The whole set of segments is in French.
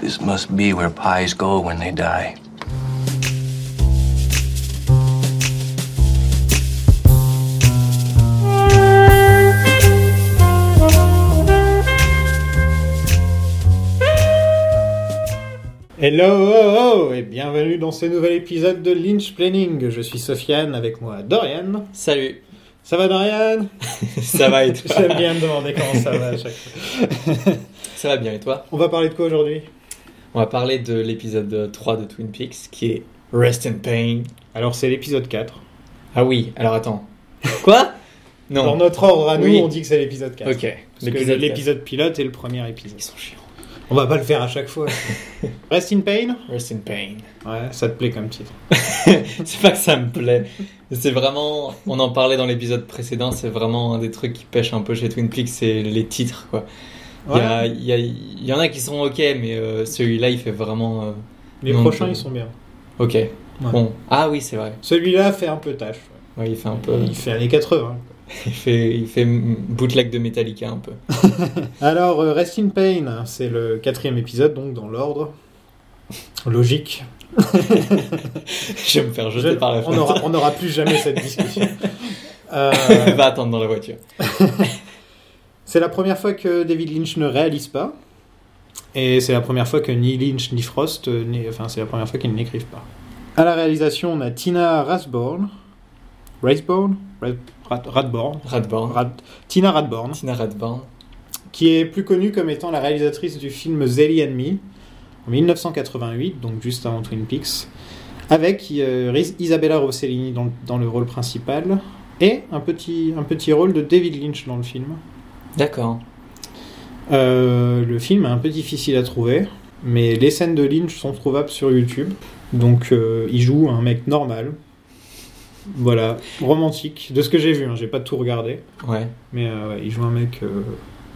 This must be where pies go when they die. Hello et bienvenue dans ce nouvel épisode de Lynch Planning. Je suis Sofiane, avec moi Dorian. Salut, Ça va Dorian? Ça va et toi? J'aime bien me demander comment ça va à chaque fois. Ça va bien et toi? On va parler de quoi aujourd'hui? On va parler de l'épisode 3 de Twin Peaks qui est Rest in Pain. Alors c'est l'épisode 4. Ah oui, alors attends. Quoi? Dans Non. notre ordre à nous, Oui. on dit que c'est l'épisode 4. Ok, Parce que l'épisode l'épisode pilote est le premier épisode. Ils sont chiants. On va pas le faire à chaque fois. Rest in Pain? Rest in Pain. Ouais, ça te plaît comme titre. c'est pas que ça me plaît. C'est vraiment. On en parlait dans l'épisode précédent, c'est vraiment un des trucs qui pêche un peu chez Twin Peaks, c'est les titres quoi. Il y, il y y en a qui sont ok, mais euh, celui-là il fait vraiment. euh, Les prochains ils sont bien. Ok. Bon. Ah oui, c'est vrai. Celui-là fait un peu tâche. Ouais, il fait un peu. Il fait années 80. Il fait, il fait bootleg de Metallica un peu. Alors, euh, Rest in Pain, c'est le quatrième épisode, donc dans l'ordre. Logique. Je vais me faire jeter Je- par la fenêtre. on n'aura plus jamais cette discussion. Euh, Va attendre dans la voiture. c'est la première fois que David Lynch ne réalise pas. Et c'est la première fois que ni Lynch ni Frost, euh, enfin c'est la première fois qu'ils n'écrivent pas. À la réalisation, on a Tina Rasborn. Raceborn Rad- Radborn. Radborn. Rad- Tina Radborn. Tina Radborn. qui est plus connue comme étant la réalisatrice du film Zelly and Me en 1988, donc juste avant Twin Peaks, avec euh, Isabella Rossellini dans, dans le rôle principal et un petit, un petit rôle de David Lynch dans le film. D'accord. Euh, le film est un peu difficile à trouver, mais les scènes de Lynch sont trouvables sur YouTube, donc euh, il joue un mec normal. Voilà, romantique, de ce que j'ai vu, hein, j'ai pas tout regardé, Ouais. mais euh, ouais, il joue un mec euh,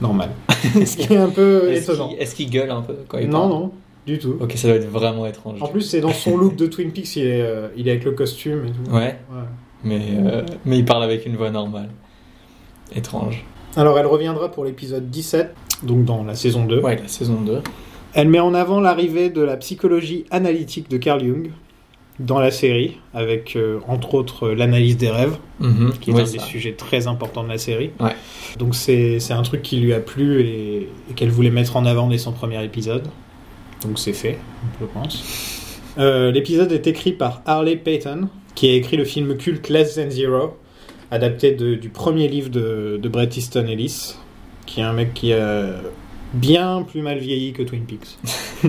normal. ce qui est un peu Est-ce étonnant. qu'il est-ce qu'il gueule un peu quand il Non, parle non, du tout. Ok, ça doit être vraiment étrange. En plus, c'est dans son look de Twin Peaks, il est, euh, il est avec le costume et tout. Ouais, Ouais. mais, euh, mais il parle avec une voix normale. Étrange. Alors, elle reviendra pour l'épisode 17, donc dans la saison 2. Ouais, la saison 2. Elle met en avant l'arrivée de la psychologie analytique de Carl Jung dans la série, avec euh, entre autres euh, l'analyse des rêves, Mhm. qui est un des ça. sujets très importants de la série. Ouais. Donc, c'est c'est un truc qui lui a plu et, et qu'elle voulait mettre en avant dès son premier épisode. Donc, c'est fait, je pense. Euh, L'épisode est écrit par Harley Payton, qui a écrit le film culte Less Than Zero, adapté de- du premier livre de, de Bret Easton Ellis, qui est un mec qui a bien plus mal vieilli que Twin Peaks,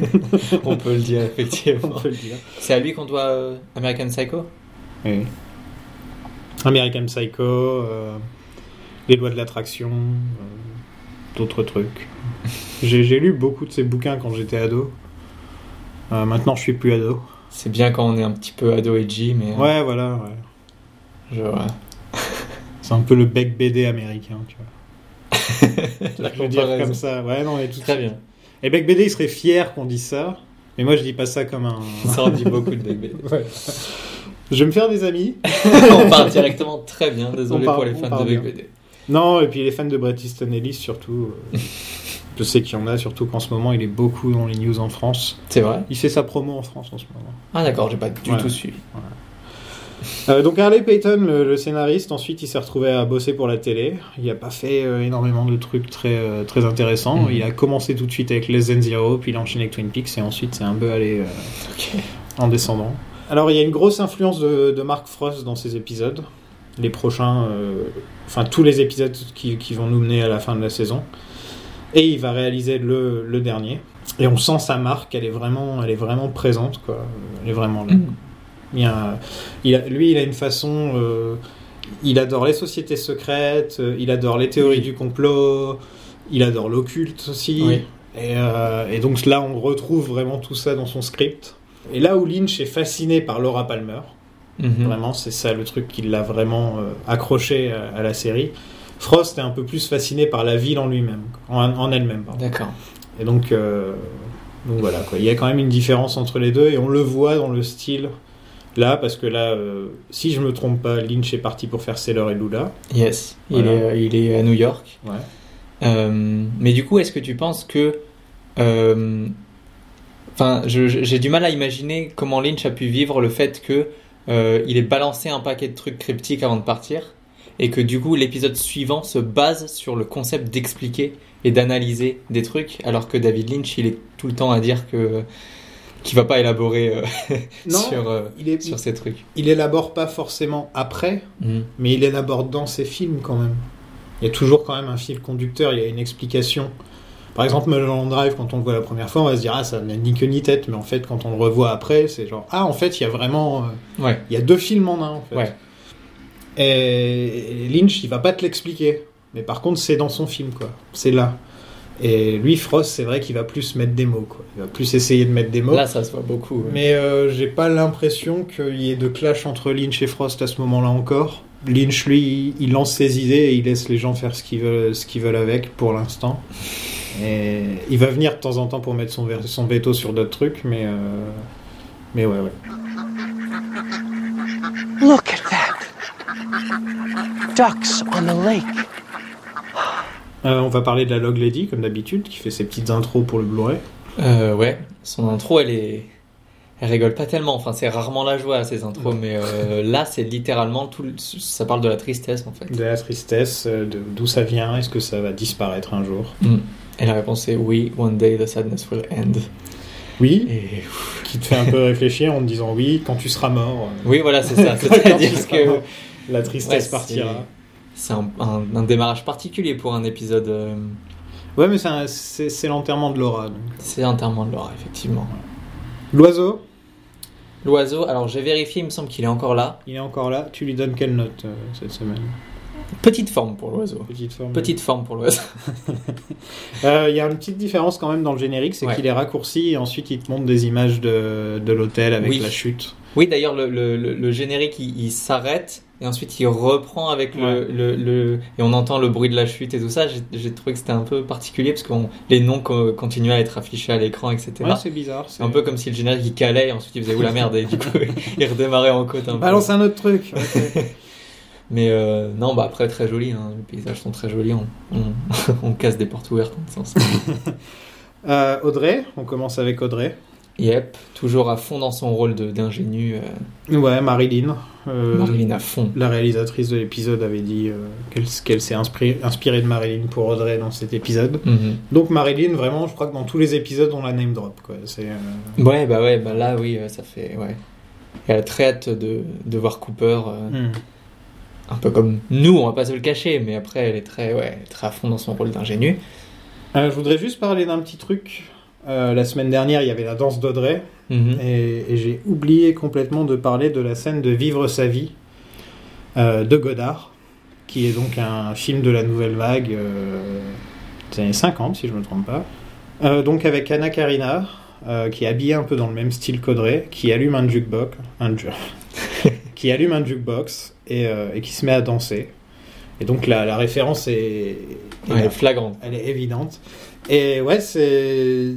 On peut le dire, on effectivement. peut le dire. C'est à lui qu'on doit euh, American Psycho? Oui. American Psycho, euh, Les lois de l'attraction, euh, d'autres trucs. J'ai lu beaucoup de ces bouquins quand j'étais ado. Maintenant, je suis plus ado. C'est bien quand on est un petit peu ado edgy, mais. Ouais, voilà. ouais. Je, ouais. C'est un peu le bec BD américain, tu vois. La Je comparaison. comme ça. Ouais, non, mais tout Très bien. Et bec BD, il serait fier qu'on dise ça. Mais moi, je dis pas ça comme un. Ça en dit beaucoup de Big BD. Ouais. Je vais me faire des amis. on part directement très bien, désolé part- pour les fans de bien. BD. Non, et puis les fans de Bret Easton Ellis, surtout. euh, je sais qu'il y en a, surtout qu'en ce moment, il est beaucoup dans les news en France. C'est vrai? Il fait sa promo en France en ce moment. Ah d'accord, j'ai pas du Ouais. tout suivi. Euh, donc Harley Payton, le, le scénariste, ensuite il s'est retrouvé à bosser pour la télé. Il n'a pas fait euh, énormément de trucs très, euh, très intéressants. Mhm. Il a commencé tout de suite avec Less Than Zero, puis il a enchaîné avec Twin Peaks, et ensuite c'est un peu allé en descendant. Alors il y a une grosse influence de, de Mark Frost dans ces épisodes. Les prochains, enfin tous les épisodes qui, qui vont nous mener à la fin de la saison. Et il va réaliser le, le dernier. Et on sent sa marque, elle est vraiment, elle est vraiment présente, quoi. Elle est vraiment là. Il y a- il a- lui, il a une façon. euh, il adore les sociétés secrètes, euh, il adore les théories Oui. du complot, il adore l'occulte aussi. Oui. Et, euh, et donc là, on retrouve vraiment tout ça dans son script. Et là où Lynch est fasciné par Laura Palmer, Mhm. vraiment, c'est ça le truc qui l'a vraiment accroché à, à la série. Frost est un peu plus fasciné par la ville en lui-même, en, en elle-même. D'accord. Et donc, euh, donc voilà, quoi. il y a quand même une différence entre les deux et on le voit dans le style là, parce que là, euh, si je me trompe pas, Lynch est parti pour faire Sailor et Lula. Yes. Il, est, euh, il est à New York. Ouais. Euh, mais du coup, est-ce que tu penses que. Enfin, j'ai du mal à imaginer comment Lynch a pu vivre le fait que il ait balancé un paquet de trucs cryptiques avant de partir et que du coup l'épisode suivant se base sur le concept d'expliquer et d'analyser des trucs alors que David Lynch il est tout le temps à dire que qu'il va pas élaborer euh, Non, sur, euh, il, est, sur ces trucs. il élabore pas forcément après, Mhm. mais il élabore dans ses films quand même. Il y a toujours quand même un fil conducteur, il y a une explication. Par exemple, Mulholland Drive, quand on le voit la première fois, on va se dire ah ça n'a ni queue ni tête, mais en fait quand on le revoit après, c'est genre ah en fait il y a vraiment euh, Ouais, il y a deux films en un en fait. ouais. Et Lynch il va pas te l'expliquer, mais par contre c'est dans son film quoi, c'est là. Et lui Frost c'est vrai qu'il va plus mettre des mots quoi, il va plus essayer de mettre des mots. Là ça se voit beaucoup. ouais. Mais euh, j'ai pas l'impression qu'il y ait de clash entre Lynch et Frost à ce moment-là encore. Lynch, lui, il lance ses idées et il laisse les gens faire ce qu'ils veulent, ce qu'ils veulent avec pour l'instant. Et il va venir de temps en temps pour mettre son veto sur d'autres trucs, mais, euh, mais ouais, ouais. Look at that. Ducks on the lake. Euh, on va parler de la Log Lady, comme d'habitude, qui fait ses petites intros pour le Blu-ray. Euh, ouais, son intro, elle est. Elle rigole pas tellement, enfin c'est rarement la joie ces intros, mais euh, là c'est littéralement tout. le- Ça parle de la tristesse en fait. De la tristesse, d'où ça vient, est-ce que ça va disparaître un jour? Et la réponse est oui, one day the sadness will end. Oui, Et qui te fait un peu réfléchir en te disant oui, quand tu seras mort, oui, voilà, c'est ça. C'est-à-dire que la tristesse partira. C'est un, un- un démarrage particulier pour un épisode. euh, Ouais, mais c'est l'enterrement de Laura. donc. C'est entièrement de l'or, effectivement. L'oiseau, L'oiseau, alors j'ai vérifié, il me semble qu'il est encore là. il est encore là. Tu lui donnes quelle note euh, cette semaine? Petite forme pour l'oiseau. Petite forme. Petite forme pour l'oiseau. Euh, Il y a une petite différence quand même dans le générique, c'est Ouais. qu'il est raccourci et ensuite il te montre des images de, de l'hôtel avec Oui. la chute. Oui, d'ailleurs, le, le- générique, il, il s'arrête et ensuite il reprend avec le, Ouais. le, le- Et on entend le bruit de la chute et tout ça. J'ai trouvé que c'était un peu particulier parce que les noms co- continuaient à être affichés à l'écran, etc. Ouais, c'est bizarre. c'est un peu comme si le générique il calait et ensuite il faisait où la merde et du coup il redémarrait en côte un peu. Balance un autre truc. Mais euh, non, bah après très joli, hein. les paysages sont très jolis, on, on, on casse des portes ouvertes en ce sens. Euh, Audrey, on commence avec Audrey. Yep, toujours à fond dans son rôle de- d'ingénu, euh, Ouais, Marilyn. Marilyn à fond. La réalisatrice de l'épisode avait dit qu'elle s'est inspirée, inspirée de Marilyn pour Audrey dans cet épisode. Mhm. Donc Marilyn, vraiment, je crois que dans tous les épisodes, on la name drop. Quoi. Ouais, bah ouais, bah là oui, ça fait. Ouais. Elle a très hâte de, de voir Cooper, hmm. Un peu comme nous, on va pas se le cacher, mais après elle est très, ouais, très à fond dans son rôle d'ingénu. Euh, je voudrais juste parler d'un petit truc. Euh, la semaine dernière, il y avait la danse d'Audrey. Mhm. Et, et j'ai oublié complètement de parler de la scène de Vivre sa vie euh, de Godard, qui est donc un film de la nouvelle vague des années 50, si je ne me trompe pas. Donc avec Anna Karina, qui est habillée un peu dans le même style qu'Audrey, qui allume un jukebox, un ju- qui allume un jukebox et, euh, et qui se met à danser. Et donc la, la référence est, est Ouais, flagrante. Elle est évidente. Et ouais, c'est.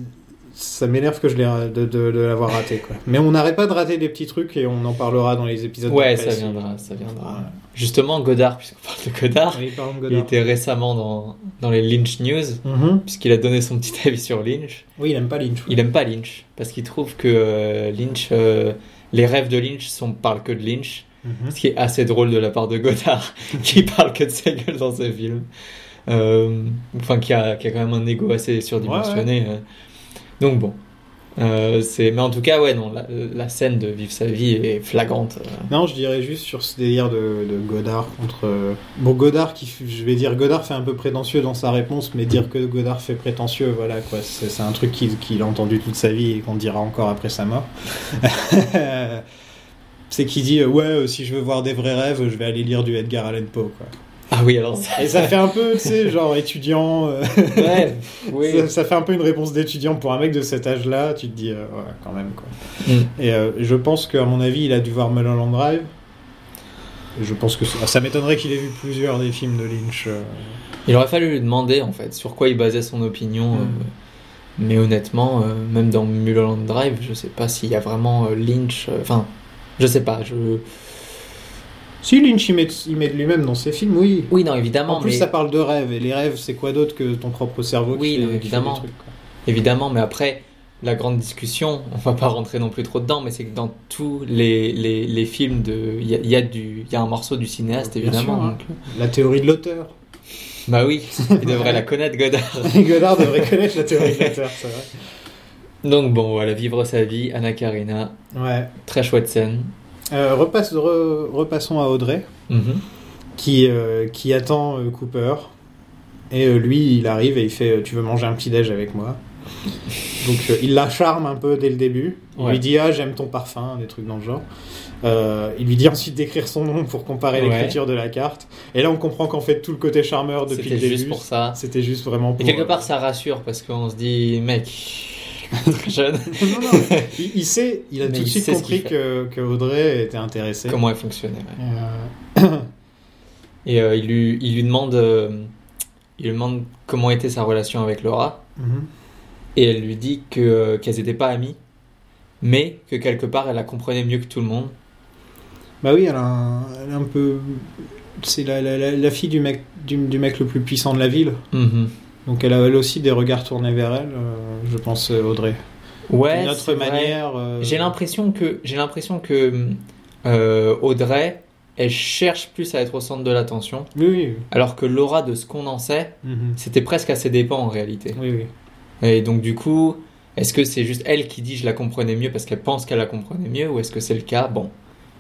Ça m'énerve que je l'ai de, de, de l'avoir raté. Quoi. Mais on n'arrête pas de rater des petits trucs et on en parlera dans les épisodes. Ouais, ça viendra, ça viendra. Justement, Godard, puisqu'on parle de Godard, Oui, parlons de il était récemment dans, dans les Lynch News, Mhm. puisqu'il a donné son petit avis sur Lynch. Oui, il aime pas Lynch. Il aime pas Lynch, parce qu'il trouve que euh, Lynch, euh, les rêves de Lynch sont, parlent que de Lynch. Mhm. Ce qui est assez drôle de la part de Godard, qui parle que de sa gueule dans ses films. Euh, enfin, qui a, qui a quand même un ego assez surdimensionné. euh. Donc bon. Euh, c'est... Mais en tout cas, ouais, non, la, scène de Vivre sa vie est flagrante. Non, je dirais juste sur ce délire de, Godard contre. euh, Bon, Godard, qui, je vais dire, Godard fait un peu prétentieux dans sa réponse, mais dire que Godard fait prétentieux, voilà quoi. C'est un truc qu'il a entendu toute sa vie et qu'on dira encore après sa mort. c'est qu'il dit, euh, ouais, si je veux voir des vrais rêves, je vais aller lire du Edgar Allan Poe, quoi. Ah oui, alors ça. Et ça fait un peu, tu sais, genre étudiant. euh, Ouais, oui. ça, ça fait un peu une réponse d'étudiant pour un mec de cet âge-là. Tu te dis, euh, ouais, quand même, quoi. Mm. Et euh, je pense qu'à mon avis, il a dû voir Mulholland Drive. Et je pense que ça, ça m'étonnerait qu'il ait vu plusieurs des films de Lynch. euh. Il aurait fallu lui demander en fait sur quoi il basait son opinion. Mm. euh, mais honnêtement, même dans Mulholland Drive, je sais pas s'il y a vraiment Lynch. Enfin, je sais pas. Je Si Lynch il met, il met de lui-même dans ses films, oui. Oui, non, évidemment. En plus, mais... ça parle de rêves, et les rêves, c'est quoi d'autre que ton propre cerveau Oui, qui fait, non, qui fait évidemment. des trucs. Évidemment, mais après, la grande discussion, on va pas rentrer non plus trop dedans, mais c'est que dans tous les, les, les films, il y a, il y, a du- il y a un morceau du cinéaste, Bien évidemment. sûr, hein. donc, euh, La théorie de l'auteur. Bah oui, il devrait la connaître, Godard. Godard devrait connaître la théorie de l'auteur, c'est vrai. Donc bon, voilà, vivre sa vie, Anna Karina, Ouais. très chouette scène. Euh, repasse- re- repassons à Audrey, Mhm. qui, euh, qui attend euh, Cooper. Et lui, il arrive et il fait Tu veux manger un petit déj avec moi? Donc il la charme un peu dès le début. Il Ouais. lui dit Ah, j'aime ton parfum, des trucs dans le genre. Il lui dit ensuite d'écrire son nom pour comparer Ouais. l'écriture de la carte. Et là, on comprend qu'en fait, tout le côté charmeur depuis C'était le début, juste pour ça. c'était juste vraiment pour. Et quelque part, ça rassure parce qu'on se dit, mec, très jeune, non, non, il, il sait, il a Mais tout de suite compris que, que Audrey était intéressée. comment elle fonctionnait. ouais. Euh, Et euh, il, lui, il lui demande, euh, il lui demande comment était sa relation avec Laura. mhm. Et elle lui dit que qu'elles n'étaient pas amies, mais que quelque part elle la comprenait mieux que tout le monde. Bah oui, elle a un, elle est un peu. C'est la, la, la, la fille du mec, du, du mec le plus puissant de la ville. Donc elle a elle aussi des regards tournés vers elle, euh, je pense, euh, Audrey. Ouais, D'une autre manière. euh, J'ai l'impression que j'ai l'impression que Audrey, elle cherche plus à être au centre de l'attention, Oui, oui. alors que Laura, de ce qu'on en sait, Mhm. c'était presque à ses dépens en réalité. Oui, oui. Et donc du coup, est-ce que c'est juste elle qui dit je la comprenais mieux parce qu'elle pense qu'elle la comprenait mieux, ou est-ce que c'est le cas? Bon,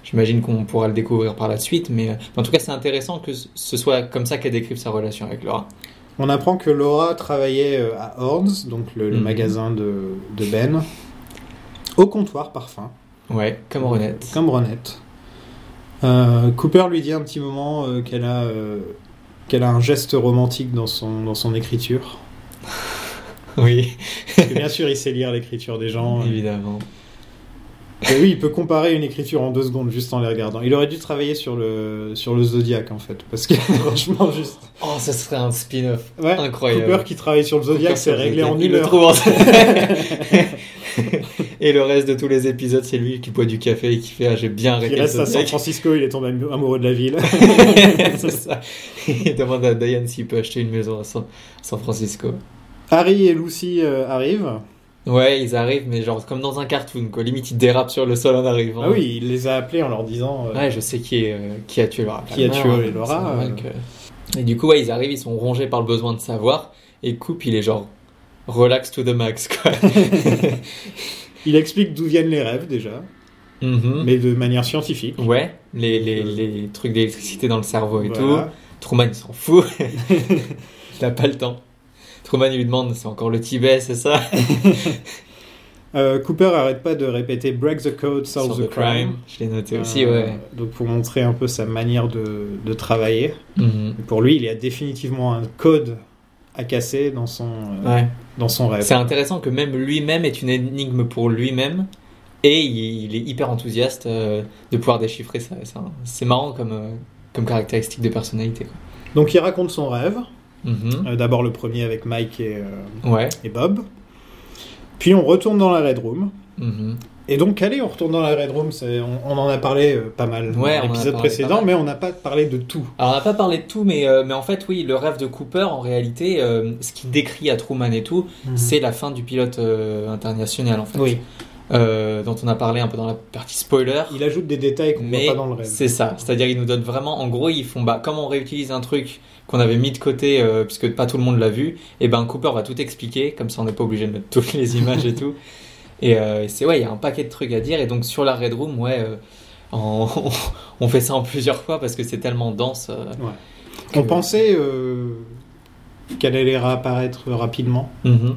j'imagine qu'on pourra le découvrir par la suite, mais en tout cas c'est intéressant que ce soit comme ça qu'elle décrive sa relation avec Laura. On apprend que Laura travaillait euh, à Horns, donc le, le Mhm. magasin de, de Ben, au comptoir parfum. Ouais, comme Renette. Comme Ronette. Euh, Cooper lui dit un petit moment euh, qu'elle a, euh, qu'elle a un geste romantique dans son, dans son écriture. Oui, Parce que bien sûr, il sait lire l'écriture des gens. évidemment. Et oui, il peut comparer une écriture en deux secondes juste en les regardant. Il aurait dû travailler sur le, sur le Zodiac en fait. Parce que franchement, juste. Oh, ça serait un spin-off Ouais, incroyable. Cooper qui travaille sur le Zodiac, c'est réglé en Il une le heure. en- Et le reste de tous les épisodes, c'est lui qui boit du café et qui fait ah, j'ai bien Il arrêté le reste à San. Francisco, il est tombé amoureux de la ville. c'est ça. Il demande à Diane s'il peut acheter une maison à San, San Francisco. Harry et Lucy euh, arrivent. Ouais, ils arrivent, mais genre comme dans un cartoon, quoi. Limite, ils dérapent sur le sol en arrivant. Ah oui, il les a appelés en leur disant. euh, Ouais, je sais qui, est, euh, qui a tué Laura. Qui a tué hein, Laura, euh. que- Et du coup, ouais, ils arrivent, ils sont rongés par le besoin de savoir. Et Coupe, il est genre relax to the max, quoi. Il explique d'où viennent les rêves déjà, Mhm. mais de manière scientifique. Ouais, les, les, les trucs d'électricité dans le cerveau et Voilà. tout. Truman, il s'en fout. il n'a pas le temps. Truman, lui demande, c'est encore le Tibet, c'est ça Euh, Cooper arrête pas de répéter Break the code, solve the, crime. Je l'ai noté aussi, Euh, ouais. Donc pour montrer un peu sa manière de, de travailler. Mhm. Pour lui, il y a définitivement un code à casser dans son, euh, dans son rêve. C'est intéressant que même lui-même est une énigme pour lui-même et il, il est hyper enthousiaste de pouvoir déchiffrer ça. ça. C'est marrant comme, comme caractéristique de personnalité. quoi. Donc il raconte son rêve. Mhm. Euh, D'abord le premier avec Mike et, euh, Ouais. et Bob. Puis on retourne dans la Red Room. Mhm. Et donc, allez, on retourne dans la Red Room. On, on en a parlé euh, pas mal Ouais, dans l'épisode précédent, mais on n'a pas parlé de tout. Alors on n'a pas parlé de tout, mais, mais en fait oui, le rêve de Cooper, en réalité, ce qu'il décrit à Truman et tout, c'est la fin du pilote international en fait. Oui, Euh, dont on a parlé un peu dans la partie spoiler. il ajoute des détails qu'on voit pas dans le rêve. c'est ça, c'est-à-dire ils nous donnent vraiment, en gros ils font, bah comme on réutilise un truc qu'on avait mis de côté euh, puisque pas tout le monde l'a vu, et ben Cooper va tout expliquer, comme ça on n'est pas obligé de mettre toutes les images et tout. Et euh, c'est ouais, il y a un paquet de trucs à dire et donc sur la Red Room, ouais, on fait ça en plusieurs fois parce que c'est tellement dense. euh, On pensait qu'elle allait réapparaître rapidement, Mhm.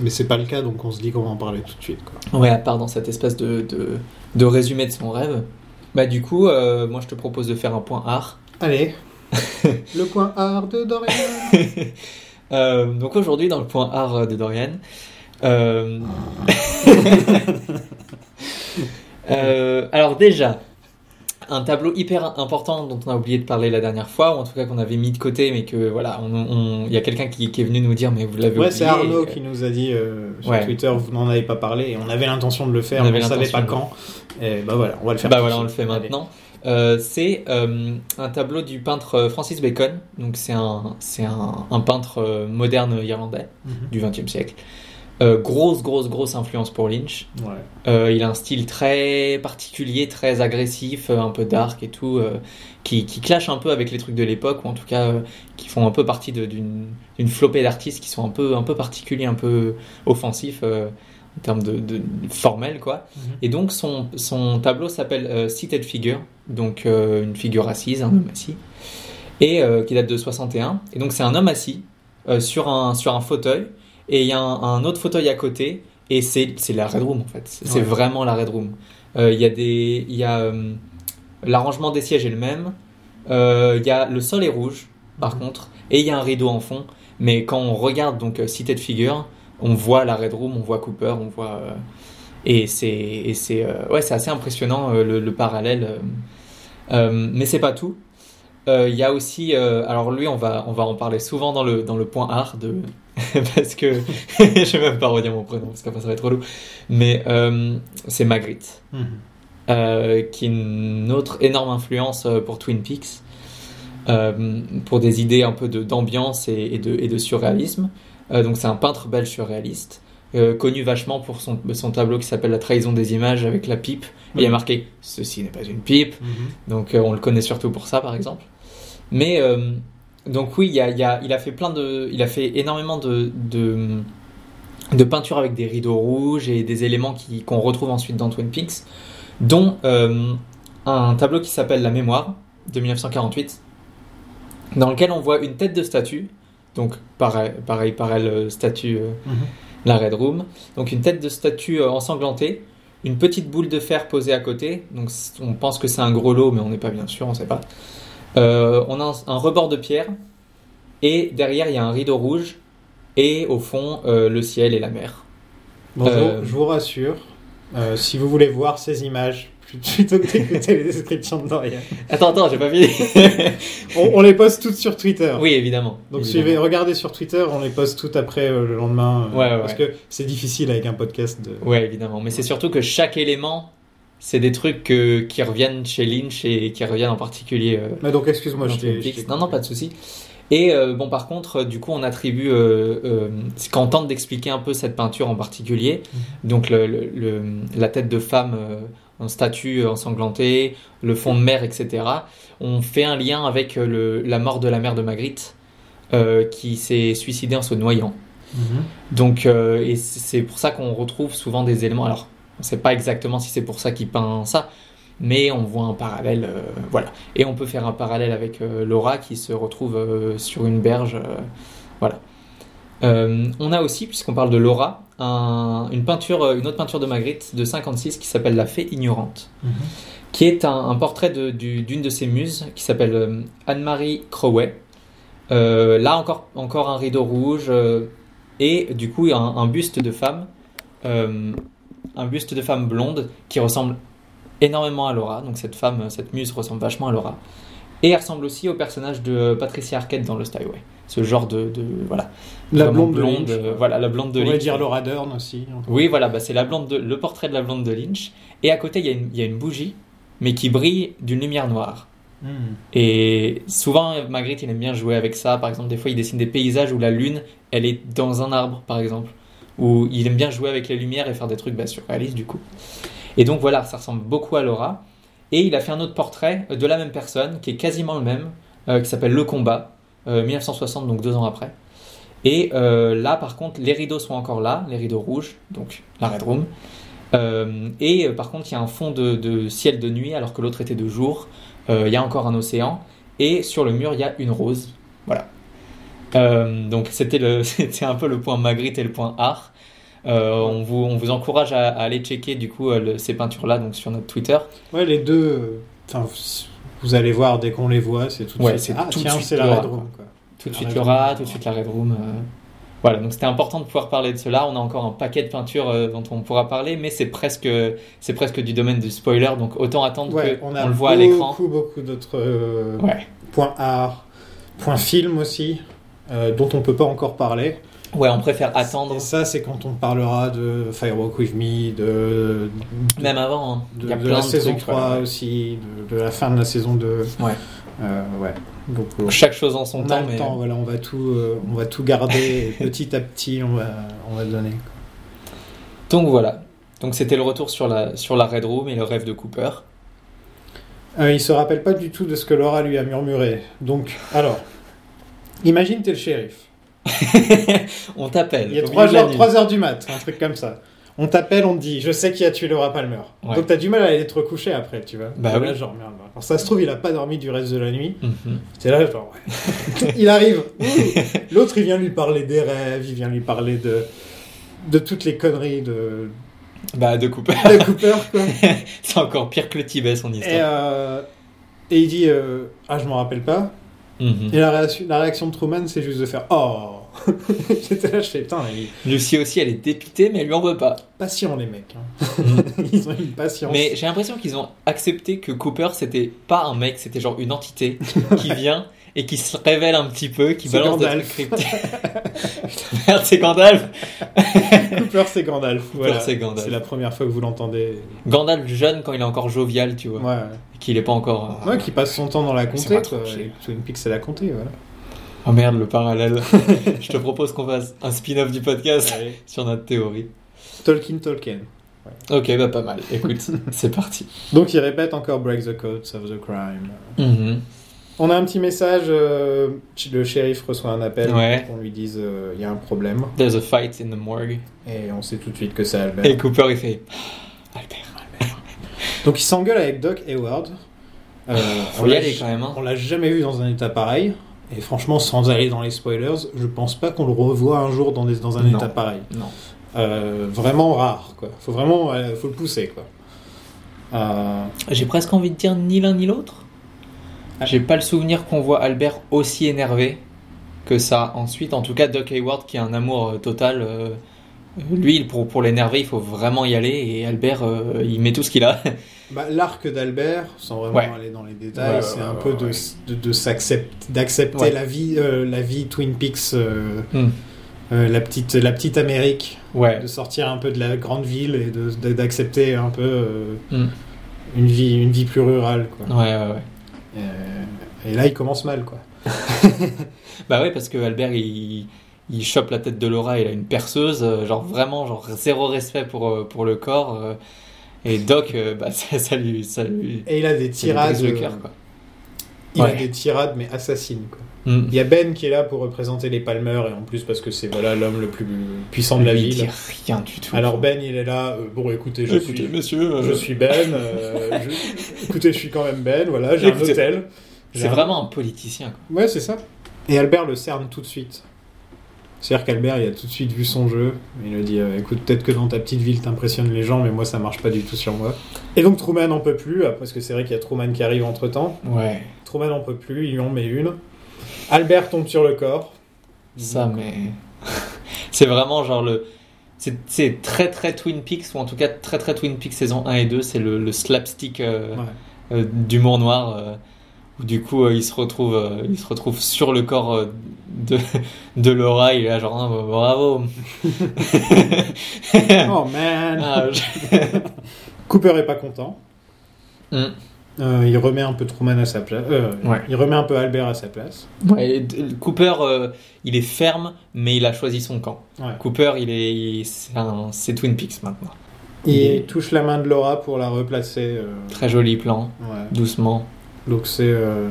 Mais c'est pas le cas, donc on se dit qu'on va en parler tout de suite. Quoi. Ouais, à part dans cette espèce de, de, de résumé de son rêve. Bah du coup, euh, moi je te propose de faire un point art. Allez, le point art de Dorian. Euh, donc aujourd'hui, dans le point art de Dorian, euh... euh, alors déjà, un tableau hyper important dont on a oublié de parler la dernière fois, ou en tout cas qu'on avait mis de côté, mais que voilà, il y a quelqu'un qui, qui est venu nous dire, mais vous l'avez Ouais, oublié. c'est Arnaud et- qui nous a dit euh, sur Ouais. Twitter, vous n'en avez pas parlé, et on avait l'intention de le faire, On on savait pas quand. Et bah voilà, on va le faire. Bah voilà, on le fait maintenant. Euh, c'est euh, un tableau du peintre Francis Bacon. Donc c'est un, un, un peintre euh, moderne irlandais Mhm. du XXe siècle. Euh, grosse, grosse, grosse influence pour Lynch. Ouais. Euh, il a un style très particulier, très agressif, euh, un peu dark et tout, euh, qui, qui clash un peu avec les trucs de l'époque, ou en tout cas qui font un peu partie d'une flopée d'artistes qui sont un peu, un peu particuliers, un peu offensifs en termes de, de formel, quoi. Mhm. Et donc son, son tableau s'appelle Seated Figure, donc une figure assise, un homme assis, et qui date de 61. Et donc c'est un homme assis sur, un, sur un fauteuil, et il y a un, un autre fauteuil à côté, et c'est la Red Room en fait. C'est Ouais. vraiment la Red Room. Euh, Il y a des, il y a euh, l'arrangement des sièges est le même. Euh, Il y a le sol est rouge par Mhm. contre, et il y a un rideau en fond. Mais quand on regarde donc euh, Seated Figure, on voit la Red Room, on voit Cooper, on voit et c'est ouais c'est assez impressionnant le, le parallèle. mais c'est pas tout. Il y a aussi alors lui on va on va en parler souvent dans le dans le point art de parce que je vais même pas redire mon prénom parce qu'après ça va être relou. Mais euh, c'est Magritte Mhm. euh, qui est une autre énorme influence euh, pour Twin Peaks, euh, pour des idées un peu d'ambiance et, et de, et de surréalisme. Donc c'est un peintre belge surréaliste, connu vachement pour son, son tableau qui s'appelle La trahison des images avec la pipe. Et il y a Mhm. marqué « Ceci n'est pas une pipe Mhm. ». Donc on le connaît surtout pour ça par exemple. Mais donc oui, il, y a, il, y a, il a fait plein de, il a fait énormément de, de, de peintures avec des rideaux rouges et des éléments qui- qu'on retrouve ensuite dans Twin Peaks, dont euh, un tableau qui s'appelle La Mémoire de 1948, dans lequel on voit une tête de statue, donc pareil, pareil, pareil euh, statue, euh, Mhm. la Red Room, donc une tête de statue euh, ensanglantée, une petite boule de fer posée à côté, donc on pense que c'est un gros lot, mais on n'est pas bien sûr, on ne sait pas. Euh, on a un, un rebord de pierre, et derrière il y a un rideau rouge, et au fond euh, le ciel et la mer. Bon, je vous- Euh, je vous rassure, si vous voulez voir ces images, plutôt que d'écouter les descriptions de Dorian, Attends, attends, j'ai pas fini. on, on les poste toutes sur Twitter. oui, évidemment. Donc évidemment. suivez, regardez sur Twitter, on les poste toutes après euh, le lendemain. euh, Ouais, ouais, Parce que c'est difficile avec un podcast de. Ouais, évidemment. Mais c'est surtout que chaque élément, c'est des trucs qui reviennent chez Lynch et qui reviennent en particulier. euh, Mais donc excuse-moi, je t'ai. Non, non, pas de souci. Et euh, bon, par contre, euh, du coup, on attribue, euh, euh, c'est quand on tente d'expliquer un peu cette peinture en particulier, Mhm. donc le, le- le- la tête de femme en statue ensanglantée, le fond de mer, etc., on fait un lien avec la mort de la mère de Magritte, qui s'est suicidée en se noyant. Mhm. Donc, et c'est pour ça qu'on retrouve souvent des éléments. Alors, on ne sait pas exactement si c'est pour ça qu'il peint ça, mais on voit un parallèle. euh, voilà. Et on peut faire un parallèle avec euh, Laura qui se retrouve euh, sur une berge. voilà. On a aussi, puisqu'on parle de Laura, un- une, peinture, une autre peinture de Magritte de 56 qui s'appelle La Fée ignorante, Mhm. qui est un, un portrait de- du- d'une de, ses muses qui s'appelle Anne-Marie Croway. Là encore, encore un rideau rouge et du coup un, un buste de femme, un buste de femme blonde qui ressemble énormément à Laura. Donc cette femme, cette muse ressemble vachement à Laura. Et elle ressemble aussi au personnage de Patricia Arquette dans Lost Highway. Ce genre de, de voilà. La Vraiment blonde, de Lynch. euh, voilà la blonde de On Lynch. dire Laura Dern aussi. Oui, voilà, bah, c'est la blonde de, le portrait de la blonde de Lynch. Et à côté, il y, a une- il y a une bougie, mais qui brille d'une lumière noire. Mhm. Et souvent, Magritte, il aime bien jouer avec ça. Par exemple, des fois, il dessine des paysages où la lune, elle est dans un arbre, par exemple. Où il aime bien jouer avec les lumières et faire des trucs bah, surréalistes, du coup. Et donc, voilà, ça ressemble beaucoup à Laura. Et il a fait un autre portrait de la même personne, qui est quasiment le même, euh, qui s'appelle Le Combat, euh, 1960, donc deux ans après. Et euh, là, par contre, les rideaux sont encore là, les rideaux rouges, donc la Red Room. Euh, et euh, par contre, il y a un fond de, de ciel de nuit, alors que l'autre était de jour. Euh, il y a encore un océan. Et sur le mur, il y a une rose. Voilà. Euh, donc c'était un peu le point Magritte et le point art. Euh, on, vous, on vous encourage à, à aller checker du coup euh, le- ces peintures-là donc sur notre Twitter. Ouais, les deux. Enfin, vous allez voir dès qu'on les voit, c'est tout de Ouais, suite. Ah, tout tiens, c'est la Red Room. Quoi. Tout de suite Laura, tout de suite la Red Room. euh, Voilà, donc c'était important de pouvoir parler de cela. On a encore un paquet de peintures euh, dont on pourra parler, mais c'est presque, c'est presque du domaine du spoiler, donc autant attendre Ouais, qu'on on a le voit à l'écran. beaucoup, beaucoup d'autres euh, Ouais. points art, points film aussi, euh, dont on peut pas encore parler. Ouais, on préfère attendre. Et ça, c'est quand on parlera de Firewalk With Me, de, Même avant, hein. de, il y a de plein la de saison trucs, 3 voilà. aussi, de, la fin de la saison 2. Ouais. Euh, ouais. Donc, euh, Chaque chose en son on a temps, le mais temps, voilà, on va tout, on va tout garder et petit à petit, on va, on va donner. donc voilà. Donc c'était le retour sur la sur la Red Room et le rêve de Cooper. Euh, il se rappelle pas du tout de ce que Laura lui a murmuré. Donc, alors, imagine t'es le shérif. on t'appelle. Il y a au 3 milieu de la heures, nuit. 3 heures du mat, un truc comme ça. On t'appelle, on te dit, je sais qui a tué Laura Palmer. Ouais. Donc t'as du mal à aller te recoucher après, tu vois. Bah Et là, oui. genre, merde. Alors ça se trouve, il a pas dormi du reste de la nuit. Mhm. C'est là, genre, ouais. il arrive. L'autre, il vient lui parler des rêves, il vient lui parler de, de toutes les conneries de, Bah de Cooper. de Cooper, quoi. C'est encore pire que le Tibet son Et, histoire. euh, et il dit, euh, ah, je m'en rappelle pas. Mhm. Et la réaction, la réaction de Truman, c'est juste de faire, oh. J'étais là, je fais, putain, il- Lucie aussi, elle est dépitée, mais elle lui en veut pas. patient les mecs. hein. Mhm. Ils ont une patience. Mais j'ai l'impression qu'ils ont accepté que Cooper, c'était pas un mec, c'était genre une entité qui vient et qui se révèle un petit peu, qui balance des Gandalf. trucs cryptiques. Putain, Merde, c'est Gandalf. Cooper, c'est Gandalf. voilà. c'est Gandalf. C'est la première fois que vous l'entendez. Gandalf jeune quand il est encore jovial, tu vois. Ouais. Et qu'il est pas encore. euh, Ouais, qui passe son temps dans la C'est comté. quoi. Twin Peaks, c'est la comté, voilà. Oh merde, le parallèle. Je te propose qu'on fasse un spin-off du podcast Allez. sur notre théorie. Tolkien, Tolkien. Ok, bah pas mal. Écoute, c'est parti. Donc il répète encore Break the Code, Solve the Crime. Mhm. On a un petit message, euh, le shérif reçoit un appel Ouais. pour qu'on lui dise euh, il y a un problème. There's a fight in the morgue. Et on sait tout de suite que c'est Albert. Et Cooper, il fait Albert. Donc il s'engueule avec Doc Hayward. Euh, Faut on y aller quand même. Hein. On l'a jamais vu dans un état pareil. Et franchement, sans aller dans les spoilers, je pense pas qu'on le revoit un jour dans, des- dans un Non. état pareil. Non. Euh, vraiment rare, quoi. Faut vraiment, faut le pousser, quoi. J'ai presque envie de dire ni l'un ni l'autre. J'ai pas le souvenir qu'on voit Albert aussi énervé que ça. Ensuite, en tout cas, Doc Hayward qui a un amour euh, total. euh, lui, pour, pour l'énerver, il faut vraiment y aller. Et Albert, euh, il met tout ce qu'il a. bah, L'arc d'Albert, sans vraiment Ouais. aller dans les détails, Ouais, c'est ouais, un peu ouais. de, de, de s'accept- d'accepter Ouais. la vie, euh, la vie Twin Peaks, euh, Hmm. euh, la petite, la petite Amérique, Ouais. de sortir un peu de la grande ville et de, de- d'accepter un peu euh, Hmm. une vie, une vie plus rurale, quoi. Ouais, ouais, ouais. Euh, et là, il commence mal, quoi. Bah ouais, parce que Albert, il, il chope la tête de Laura, il a une perceuse, euh, genre vraiment, genre zéro respect pour, euh, pour le corps. et Doc, bah ça, ça lui, ça lui, Et il a des tirades, le cœur, quoi. Il a des tirades mais assassines, quoi. Hmm. Il y a Ben qui est là pour représenter les Palmer et en plus parce que c'est voilà l'homme le plus puissant de la ville. dit rien du tout. Alors Ben il est là, euh, bon écoutez je Écoutez, suis, monsieur, euh, je suis Ben, euh, je- écoutez je suis quand même Ben, voilà j'ai un hôtel. C'est un- vraiment un politicien, quoi. Ouais c'est ça. Et Albert le cerne tout de suite. C'est-à-dire qu'Albert il a tout de suite vu son jeu, il lui dit euh, écoute peut-être que dans ta petite ville t'impressionnes les gens mais moi ça marche pas du tout sur moi. Et donc Truman en peut plus, après, parce que c'est vrai qu'il y a Truman qui arrive entre temps. Ouais. Truman en peut plus, il lui en met une. Albert tombe sur le corps. Ça, mais. c'est vraiment genre le. C'est c'est très très Twin Peaks, ou en tout cas très très Twin Peaks saison 1 et 2, c'est le, le slapstick euh, Ouais. euh, d'humour noir, où du coup euh, il, se retrouve, euh, il se retrouve sur le corps euh, de, de Laura, il est là genre bah, bravo. Oh man Ah, je- Cooper est pas content. Mm. Euh, il remet un peu Truman à sa place. euh, Ouais. Il remet un peu Albert à sa place. Ouais, Cooper, euh, il est ferme, mais il a choisi son camp. Ouais. Cooper, il est, il- c'est Twin Peaks maintenant. Il Et- touche la main de Laura pour la replacer. euh, Très joli plan, ouais. doucement. Donc c'est euh,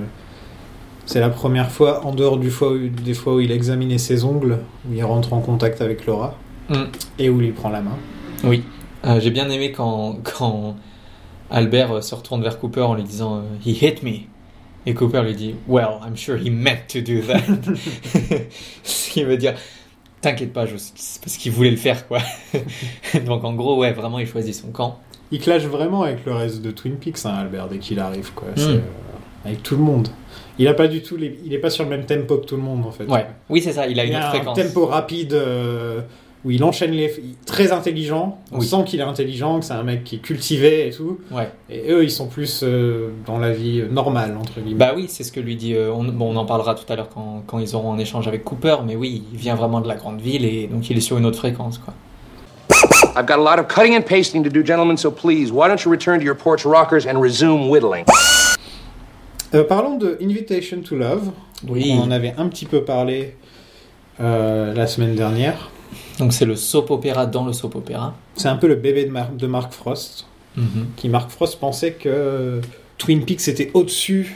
c'est la première fois, en dehors du fois où- des fois où il examinait ses ongles, où il rentre en contact avec Laura Mm. et où il prend la main. Oui. Euh, J'ai bien aimé quand, quand Albert euh, se retourne vers Cooper en lui disant He hit me. Et Cooper lui dit Well, I'm sure he meant to do that. Ce qui veut dire T'inquiète pas, c'est parce qu'il voulait le faire, quoi. Donc en gros, ouais, vraiment, il choisit son camp. Il clash vraiment avec le reste de Twin Peaks, hein, Albert, dès qu'il arrive, quoi. C'est, Mm. euh, avec tout le monde. Il a pas du tout, les- il est pas sur le même tempo que tout le monde, en fait. Ouais, oui, c'est ça, il a Il une autre a un fréquence. tempo rapide euh, où il enchaîne les. il- Très intelligent, on Oui. sent qu'il est intelligent, que c'est un mec qui est cultivé et tout. Ouais. Et eux, ils sont plus euh, dans la vie normale, entre guillemets. Bah oui, c'est ce que lui dit. euh, on, bon, on en parlera tout à l'heure quand, quand ils auront un échange avec Cooper, mais oui, il vient vraiment de la grande ville et donc il est sur une autre fréquence, quoi. I've got a lot of cutting and pasting to do, gentlemen, so please, why don't you return to your porch rockers and resume whittling? Euh, parlons de Invitation to Love. Oui. On en avait un petit peu parlé euh, la semaine dernière. Donc c'est le soap opéra dans le soap opéra. C'est un peu le bébé de, Mar- de Mark Frost. Mhm. Qui Mark Frost pensait que Twin Peaks était au-dessus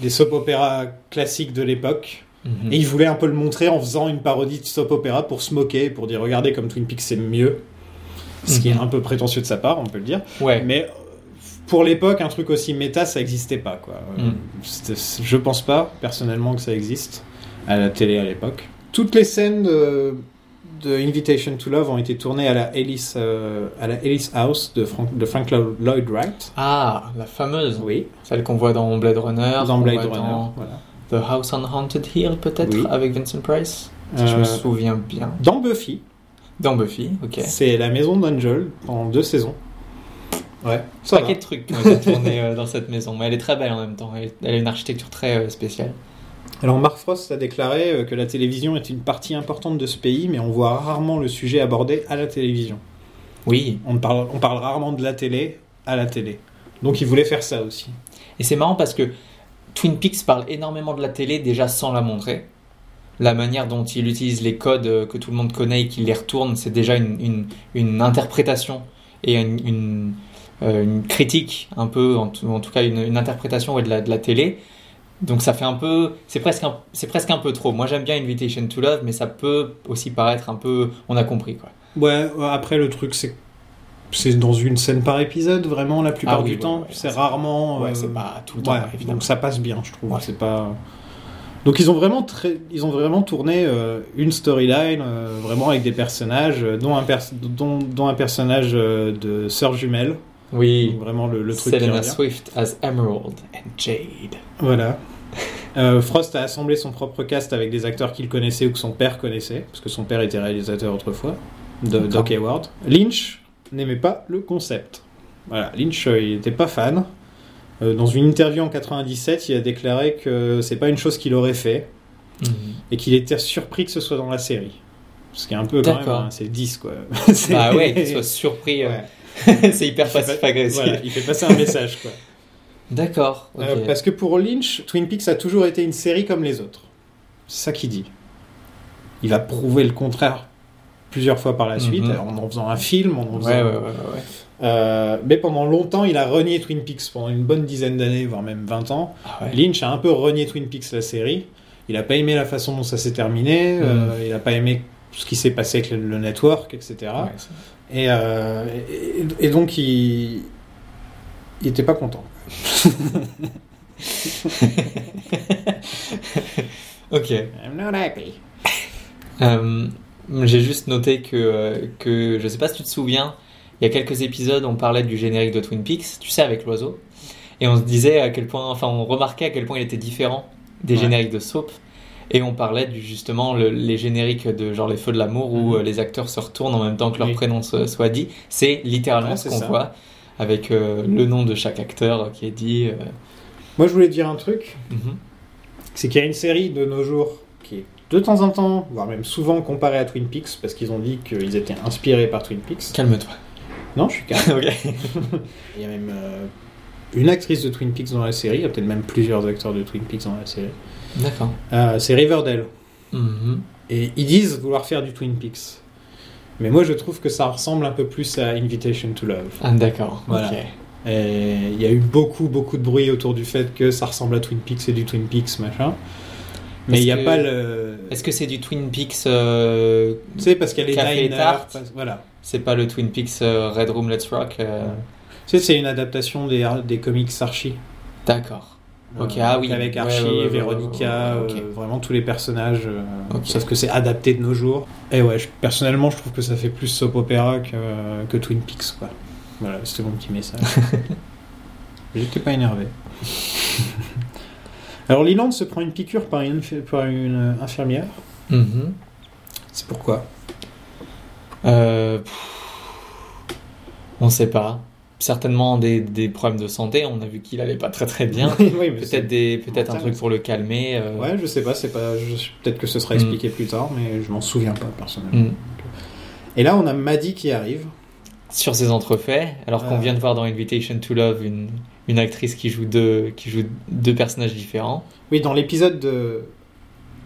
des soap opéras classiques de l'époque. Mhm. Et il voulait un peu le montrer en faisant une parodie de soap opéra pour se moquer, pour dire regardez comme Twin Peaks c'est mieux. Ce qui est Mhm. un peu prétentieux de sa part, on peut le dire. Ouais. Mais euh, pour l'époque, un truc aussi méta, ça n'existait pas. Quoi. Euh, Mm. c'était- Je pense pas, personnellement, que ça existe à la télé à l'époque. Toutes les scènes de, de Invitation to Love ont été tournées à la Ellis, euh, à la Ellis House de Frank, de Frank Lo- Lloyd Wright. Ah, la fameuse. Oui, Celle qu'on voit dans Blade Runner. dans Blade Runner. dans Voilà. The House on Haunted Hill, peut-être, Oui. avec Vincent Price. Si je Euh, me souviens bien. Dans Buffy, Dans Buffy, ok. c'est la maison d'Angel pendant deux saisons. Ouais, ça paquet de trucs qui ont été tournés euh, dans cette maison, mais elle est très belle en même temps. Elle, elle a une architecture très euh, spéciale. Alors Mark Frost a déclaré euh, que la télévision est une partie importante de ce pays, mais on voit rarement le sujet abordé à la télévision. Oui, On parle, on parle rarement de la télé à la télé. Donc il voulait faire ça aussi. et c'est marrant parce que Twin Peaks parle énormément de la télé déjà sans la montrer. La manière dont il utilise les codes euh, que tout le monde connaît et qu'il les retourne, c'est déjà une, une, une interprétation et une, une, euh, une critique, un peu, en tout, en tout cas une, interprétation ouais, de, la, de la télé. Donc ça fait un peu, c'est presque un, c'est presque un peu trop. Moi j'aime bien Invitation to Love, mais ça peut aussi paraître un peu, on a compris quoi. Ouais, ouais, après le truc c'est c'est dans une scène par épisode vraiment la plupart Ah oui, du ouais, temps. ouais, c'est rarement. Ouais, euh, c'est pas tout le temps, ouais, évidemment. donc ça passe bien, je trouve. Ouais. C'est pas. Donc ils ont vraiment très, ils ont vraiment tourné euh, une storyline euh, vraiment avec des personnages, euh, dont un pers- dont, dont un personnage de sœur jumelle. Oui, Donc, vraiment le, le truc Selena. Swift as Emerald and Jade. Voilà. Frost a assemblé son propre cast avec des acteurs qu'il connaissait ou que son père connaissait, parce que son père était réalisateur autrefois, de. Doc Hayward. Lynch n'aimait pas le concept. Voilà, Lynch, il n'était pas fan. Euh, dans une interview en 97, il a déclaré que c'est pas une chose qu'il aurait fait et qu'il était surpris que ce soit dans la série. Ce qui est un peu quand même, hein, c'est 10 quoi. Bah ouais, qu'il soit surpris. euh, Ouais. c'est hyper passif pas- agressif. voilà, il fait passer un message quoi. D'accord. Euh, parce que pour Lynch, Twin Peaks a toujours été une série comme les autres. C'est ça qu'il dit. Il va prouver le contraire plusieurs fois par la suite, Mhm. en en faisant un film, en en faisant... Ouais, ouais, ouais. Euh, mais pendant longtemps, il a renié Twin Peaks, pendant une bonne dizaine d'années, voire même 20 ans. Ah ouais. Lynch a un peu renié Twin Peaks, la série. Il a pas aimé la façon dont ça s'est terminé, euh, il a pas aimé ce qui s'est passé avec le, le network, etc. Ouais, c'est- Et, euh, et, et donc, il... Il était pas content. ok. I'm not happy. Euh, J'ai juste noté que, que, je sais pas si tu te souviens, il y a quelques épisodes, on parlait du générique de Twin Peaks, tu sais, avec l'oiseau. Et on se disait à quel point, enfin, on remarquait à quel point il était différent des Ouais. génériques de soap. Et on parlait du, justement le- les génériques de genre les Feux de l'amour où Mhm. euh, les acteurs se retournent en même temps que leur Oui. prénom se- soit dit. C'est littéralement Ouais, ce qu'on voit avec euh, le nom de chaque acteur qui est dit. euh, Moi, je voulais dire un truc. mhm. c'est qu'il y a une série de nos jours qui est de temps en temps, voire même souvent comparée à Twin Peaks, parce qu'ils ont dit qu'ils étaient inspirés par Twin Peaks. Calme-toi. Non, je suis calme. ok. Il y a même euh, une actrice de Twin Peaks dans la série, il y a peut-être même plusieurs acteurs de Twin Peaks dans la série. D'accord. Euh, c'est Riverdale. Mhm. Et ils disent vouloir faire du Twin Peaks. Mais moi, je trouve que ça ressemble un peu plus à Invitation to Love. Ah, d'accord. Voilà. Ok. Et il y a eu beaucoup, beaucoup de bruit autour du fait que ça ressemble à Twin Peaks et du Twin Peaks, machin. Mais il n'y a que- pas le... Est-ce que c'est du Twin Peaks euh, Tu sais, parce Café et diners, tarte. parce- voilà. C'est pas le Twin Peaks euh, Red Room Let's Rock euh, Tu sais, c'est une adaptation des, des comics Archie. D'accord. Ok, Euh, ah oui. Avec Archie, ouais, ouais, ouais, Véronica, euh, vraiment tous les personnages. euh, Ok. Sauf que c'est adapté de nos jours. Et ouais, je- personnellement, je trouve que ça fait plus soap opéra que, que Twin Peaks, quoi. Voilà, c'était mon petit message. J'étais pas énervé. Alors, Leland se prend une piqûre par une, par une infirmière. Mhm. C'est pourquoi? Euh, pff, on sait pas. Certainement des, des problèmes de santé. On a vu qu'il allait pas très très bien. Oui, Peut-être des peut-être un truc pour le calmer. euh, Ouais, je sais pas, c'est pas. je- Peut-être que ce sera Mm. expliqué plus tard, mais je m'en souviens pas personnellement. mm. Et là, on a Maddie qui arrive. Sur ses entrefaits, alors qu'on Ah. vient de voir dans Invitation to Love une, une actrice qui joue deux qui joue deux personnages différents. Oui, dans l'épisode de,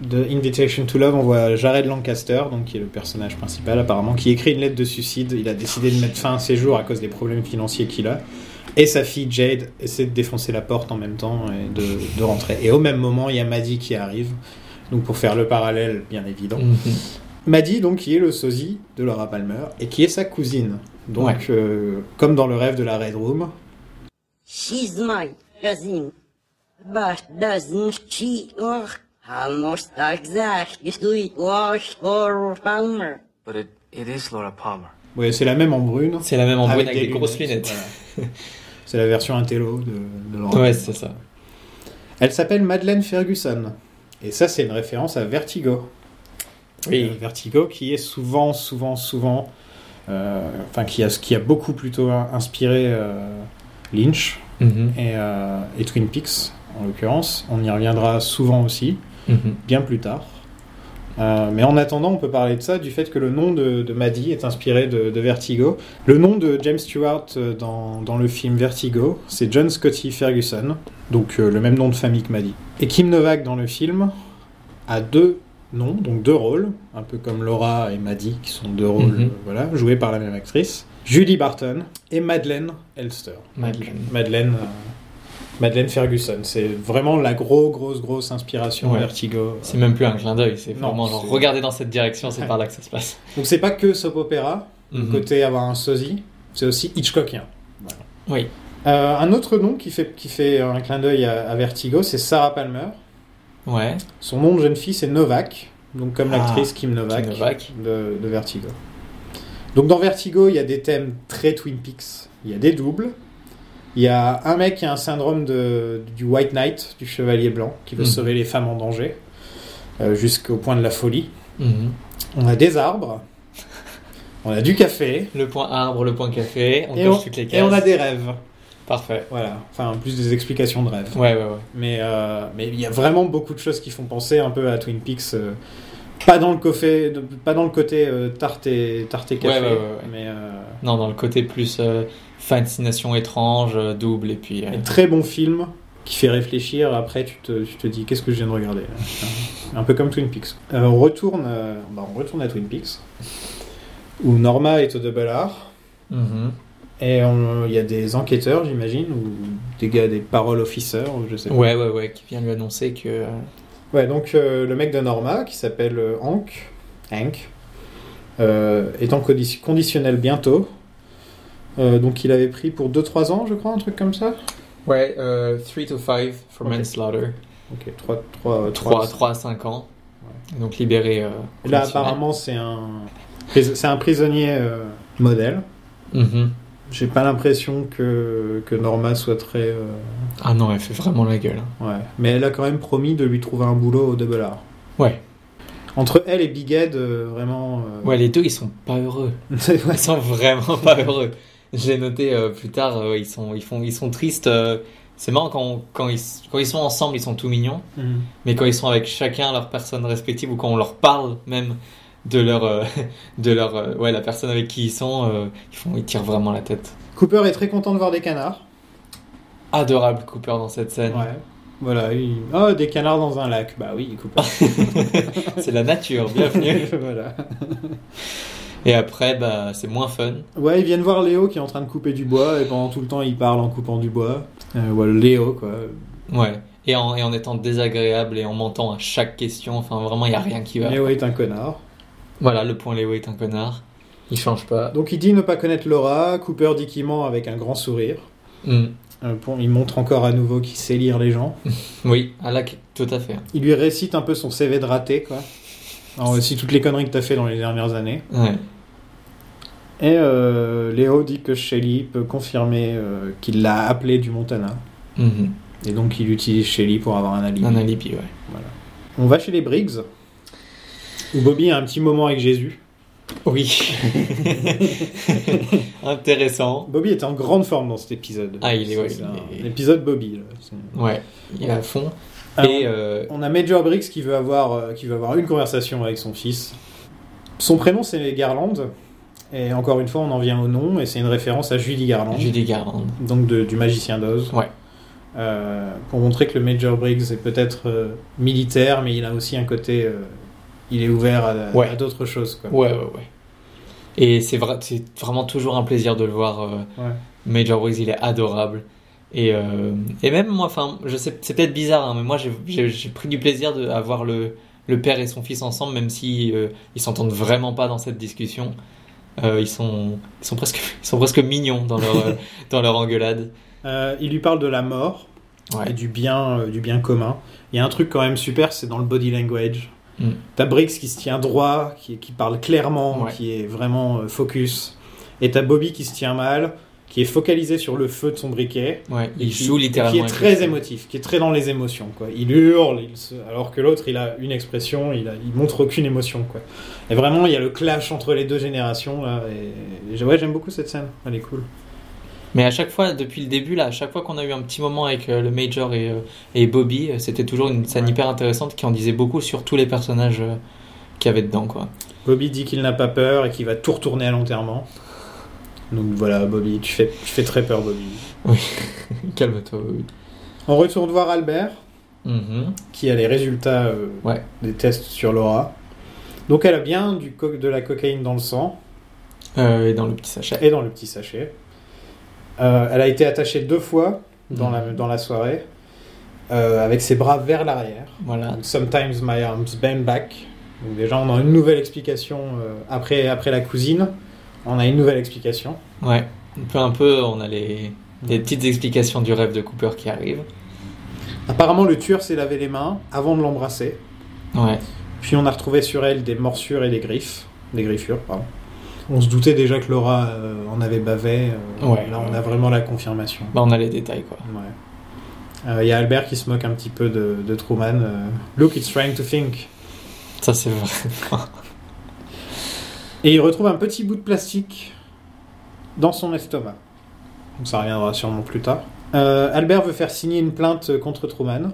de Invitation to Love, on voit Jared Lancaster, donc qui est le personnage principal apparemment, qui écrit une lettre de suicide. Il a décidé de mettre fin à ses jours à cause des problèmes financiers qu'il a. Et sa fille Jade essaie de défoncer la porte en même temps et de, de rentrer. Et au même moment, il y a Maddie qui arrive. Donc pour faire le parallèle bien évident. Mhm. Maddie, donc, qui est le sosie de Laura Palmer et qui est sa cousine. Donc, Ouais. euh, comme dans le rêve de la Red Room. She's my cousin. But doesn't she look almost exactly like Laura Palmer? But it, it is Laura Palmer. Ouais, c'est la même en brune. C'est la même en brune avec, des des grosses lunettes. c'est la version intello de, de Laura. Ouais, c'est ça. Elle s'appelle Madeleine Ferguson. Et ça, c'est une référence à Vertigo. Oui. Euh, Vertigo, qui est souvent, souvent, souvent, euh, enfin, qui a, qui a beaucoup plutôt inspiré euh, Lynch Mhm. et, euh, et Twin Peaks, en l'occurrence. On y reviendra souvent aussi, Mhm. bien plus tard. Euh, mais en attendant, on peut parler de ça, du fait que le nom de, de Maddie est inspiré de, de Vertigo. Le nom de James Stewart euh, dans, dans le film Vertigo, c'est John Scotty Ferguson, donc euh, le même nom de famille que Maddie. Et Kim Novak dans le film a deux noms, donc deux rôles, un peu comme Laura et Maddie, qui sont deux rôles Mhm. euh, voilà, joués par la même actrice. Julie Barton et Madeleine Elster. Madeleine. Madeleine, Madeleine Ferguson. C'est vraiment la grosse, grosse, grosse inspiration Ouais. Vertigo. C'est même plus un clin d'œil, c'est vraiment genre regardez dans cette direction, c'est Ouais. par là que ça se passe. Donc c'est pas que soap opéra, Mhm. côté avoir un sosie, c'est aussi Hitchcockien. Oui. Euh, un autre nom qui fait, qui fait un clin d'œil à, à Vertigo, c'est Sarah Palmer. Ouais. Son nom de jeune fille, c'est Novak, donc comme Ah, l'actrice Kim Novak, Kim Novak. De, de Vertigo. Donc dans Vertigo, il y a des thèmes très Twin Peaks. Il y a des doubles. Il y a un mec qui a un syndrome de, du White Knight, du Chevalier Blanc, qui veut Mhm. sauver les femmes en danger, euh, jusqu'au point de la folie. Mhm. On a des arbres. On a du café. Le point arbre, le point café, on et, on, toutes les et cases. on a des rêves. Parfait. Voilà. Enfin, en plus des explications de rêves. Ouais, ouais, ouais. Mais euh, mais il y a vraiment beaucoup de choses qui font penser un peu à Twin Peaks. euh, pas dans le côté, pas dans le côté euh, tarte et tarte et café, Ouais, ouais, ouais, mais Non, dans le côté plus fascination étrange, euh, double, et puis. euh, un très bon film qui fait réfléchir. Après, tu te, tu te dis qu'est-ce que je viens de regarder Un peu comme Twin Peaks. Euh, on retourne, euh, bah, on retourne à Twin Peaks où Norma est au double R. mhm. Et il y a des enquêteurs, j'imagine, ou des gars, des parole officers, ou je sais pas. Ouais, ouais, ouais, qui vient lui annoncer que. euh, Ouais, donc le mec de Norma, qui s'appelle Hank, Hank est en condi- conditionnel bientôt. Euh, donc il avait pris pour 2-3 ans, je crois, un truc comme ça? Ouais, 3 to 5 for manslaughter. Ok, 3, 3, 3, 3 à 5 ans. Donc libéré. euh, Là, apparemment, c'est un, c'est un prisonnier euh, modèle. Mhm. J'ai pas l'impression que, que Norma soit très. euh, Ah non, elle fait vraiment la gueule. Ouais. Mais elle a quand même promis de lui trouver un boulot au Double R. Ouais. Entre elle et Big Ed, euh, vraiment. euh, Ouais, les deux, ils sont pas heureux. ouais. Ils sont vraiment pas heureux. Je l'ai noté euh, plus tard, euh, ils, sont, ils, font, ils sont tristes. euh, c'est marrant quand, quand, ils, quand ils sont ensemble, ils sont tout mignons. Mhm. Mais quand ils sont avec chacun leur personne respective ou quand on leur parle même de leur, euh, de leur, euh, ouais, la personne avec qui ils sont, euh, ils font, ils tirent vraiment la tête. Cooper est très content de voir des canards. Adorable Cooper dans cette scène. Ouais. Voilà. il- Oh, des canards dans un lac. Bah oui, Cooper. c'est la nature, bienvenue. voilà. Et après, bah, c'est moins fun. Ouais, ils viennent voir Léo qui est en train de couper du bois et pendant tout le temps il parle en coupant du bois. Euh, voilà, Léo quoi. Ouais. Et en, et en étant désagréable et en mentant à chaque question, enfin vraiment, il n'y a rien qui va. Léo est un connard. Voilà, le point Léo est un connard. Il change pas. Donc il dit ne pas connaître Laura. Cooper dit qu'il ment avec un grand sourire. Hmm. Euh, il montre encore à nouveau qu'il sait lire les gens. Oui, à la... tout à fait. Il lui récite un peu son CV de raté quoi. Alors, aussi toutes les conneries que t'as fait dans les dernières années. Ouais. Et euh, Léo dit que Shelly peut confirmer euh, qu'il l'a appelé du Montana. Mhm. Et donc il utilise Shelly pour avoir un alibi. Un alibi, ouais. On va chez les Briggs, où Bobby a un petit moment avec Jésus. Oui. Intéressant. Bobby était en grande forme dans cet épisode. Ah, il est- ouais, C'est un- est- L'épisode Bobby. là. C'est- Ouais, il est à fond. Alors, Et euh, On a Major Briggs qui veut avoir, euh, qui veut avoir une conversation avec son fils. Son prénom c'est Garland. Et encore une fois, on en vient au nom, et c'est une référence à Julie Garland, Judy Garland. donc de- du magicien d'Oz. Ouais. Euh, pour montrer que le Major Briggs est peut-être euh, militaire, mais il a aussi un côté. euh, il est ouvert à, d'autres choses. Quoi. Ouais, ouais, ouais. Et c'est c'est vraiment toujours un plaisir de le voir. Ouais. Major Briggs, il est adorable. Et, et même moi, enfin, je sais, c'est peut-être bizarre, hein, mais moi, j'ai- pris du plaisir de à voir le, le père et son fils ensemble, même si ils s'entendent vraiment pas dans cette discussion. Euh, ils sont, ils sont presque, ils sont presque mignons dans leur, euh, dans leur engueulade. Euh, il lui parle de la mort et du bien, euh, du bien commun. Il y a un truc quand même super, c'est dans le body language. Mm. T'as Briggs qui se tient droit, qui, qui parle clairement, Ouais. qui est vraiment euh, focus. Et t'as Bobby qui se tient mal, qui est focalisé sur le feu de son briquet. Ouais, il qui- joue littéralement. Qui est très émotif, qui est très dans les émotions. Quoi. Il hurle, il se- alors que l'autre, il a une expression, il, a... il montre aucune émotion. Quoi. Et vraiment, il y a le clash entre les deux générations. Là, et... et ouais, j'aime beaucoup cette scène, elle est cool. Mais à chaque fois, depuis le début, là, à chaque fois qu'on a eu un petit moment avec euh, le Major et, euh, et Bobby, euh, c'était toujours une scène Ouais. hyper intéressante qui en disait beaucoup sur tous les personnages euh, qu'il y avait dedans, quoi. Bobby dit qu'il n'a pas peur et qu'il va tout retourner à l'enterrement. Donc voilà, Bobby, tu fais, tu fais très peur, Bobby. Calme-toi. oui. On retourne voir Albert, Mhm. qui a les résultats euh, Ouais. des tests sur Laura. Donc elle a bien du co- de la cocaïne dans le sang Euh, et dans le petit sachet. et dans le petit sachet. Euh, elle a été attachée deux fois dans, la, dans la soirée, euh, avec ses bras vers l'arrière. Voilà. Donc, Sometimes my arms bend back. Donc déjà, on a une nouvelle explication après, après la cousine. On a une nouvelle explication. Ouais. Peu un peu, on a les, les petites explications du rêve de Cooper qui arrivent. Apparemment, le tueur s'est lavé les mains avant de l'embrasser. Ouais. Puis on a retrouvé sur elle des morsures et des griffes. Des griffures, pardon. On se doutait déjà que Laura euh, en avait bavé. euh, Ouais. Là, on a vraiment la confirmation. Bah, on a les détails, quoi. Ouais. Euh, Il y a Albert qui se moque un petit peu de, de Truman. euh, Look, it's trying to think. Ça, c'est vrai. Et il retrouve un petit bout de plastique dans son estomac. Donc ça reviendra sûrement plus tard. Euh, Albert veut faire signer une plainte contre Truman.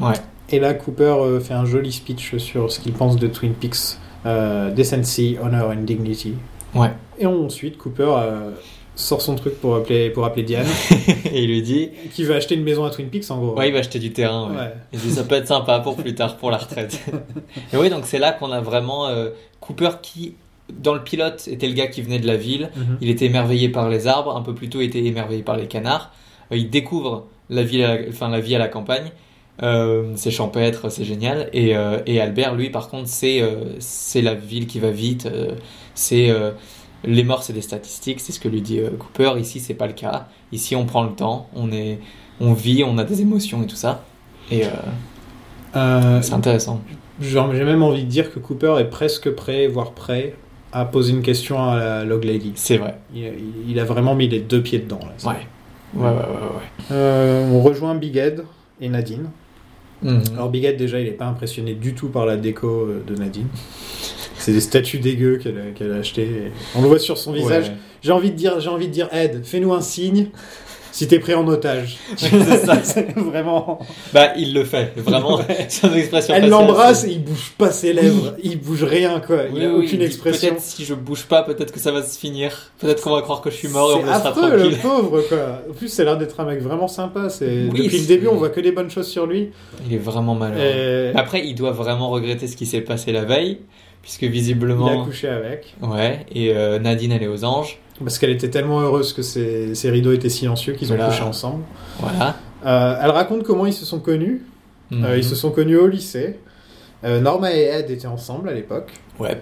Ouais. Et là, Cooper euh, fait un joli speech sur ce qu'il pense de Twin Peaks. Euh, Decency, Honor and Dignity. Ouais. Et ensuite, Cooper euh, sort son truc pour appeler, pour appeler Diane, et il lui dit qui veut acheter une maison à Twin Peaks en gros. Ouais, il va acheter du terrain. Ouais. Ouais. Il dit ça peut être sympa pour plus tard, pour la retraite. et oui, donc c'est là qu'on a vraiment euh, Cooper qui, dans le pilote, était le gars qui venait de la ville. Mhm. Il était émerveillé par les arbres, un peu plus tôt il était émerveillé par les canards. Euh, il découvre la, ville la, enfin, la vie à la campagne. Euh, c'est champêtre, c'est génial. Et, euh, et Albert, lui, par contre, c'est euh, c'est la ville qui va vite. c'est les morts, c'est des statistiques. C'est ce que lui dit Cooper. Ici, c'est pas le cas. Ici, on prend le temps, on est, on vit, on a des émotions et tout ça. Et c'est intéressant. J'ai même envie de dire que Cooper est presque prêt, voire prêt, à poser une question à la Log Lady. C'est vrai. Il, a vraiment mis les deux pieds dedans. Là, Ouais. Ouais, ouais, ouais, ouais. Euh, on rejoint Big Ed et Nadine. Mhm. Alors Big Ed déjà il est pas impressionné du tout par la déco euh, de Nadine. C'est des statues dégueu qu'elle a, a achetées. et On le voit sur son visage. Ouais. J'ai envie de dire, j'ai envie de dire Ed, fais-nous un signe si t'es pris en otage. c'est ça. C'est vraiment. Bah, il le fait, vraiment. Son expression Elle l'embrasse c'est- et il bouge pas ses lèvres, il bouge rien quoi. Il Oui, a oui, aucune expression. Peut-être si je bouge pas, peut-être que ça va se finir. Peut-être qu'on va croire que je suis mort et on me C'est laissera affreux le tranquille. pauvre quoi. En plus, a l'air d'être un mec vraiment sympa. C'est Oui, depuis le c'est- début, on voit que des bonnes choses sur lui. Il est vraiment malheureux. Et Après, il doit vraiment regretter ce qui s'est passé la veille, puisque il a visiblement. couché avec Ouais, et euh, Nadine, elle est aux anges. Parce qu'elle était tellement heureuse que ses, ses rideaux étaient silencieux qu'ils ont Voilà. couché ensemble. Voilà. Euh, elle raconte comment ils se sont connus. Euh, Mhm. ils se sont connus au lycée. Euh, Norma et Ed étaient ensemble à l'époque. Ouais.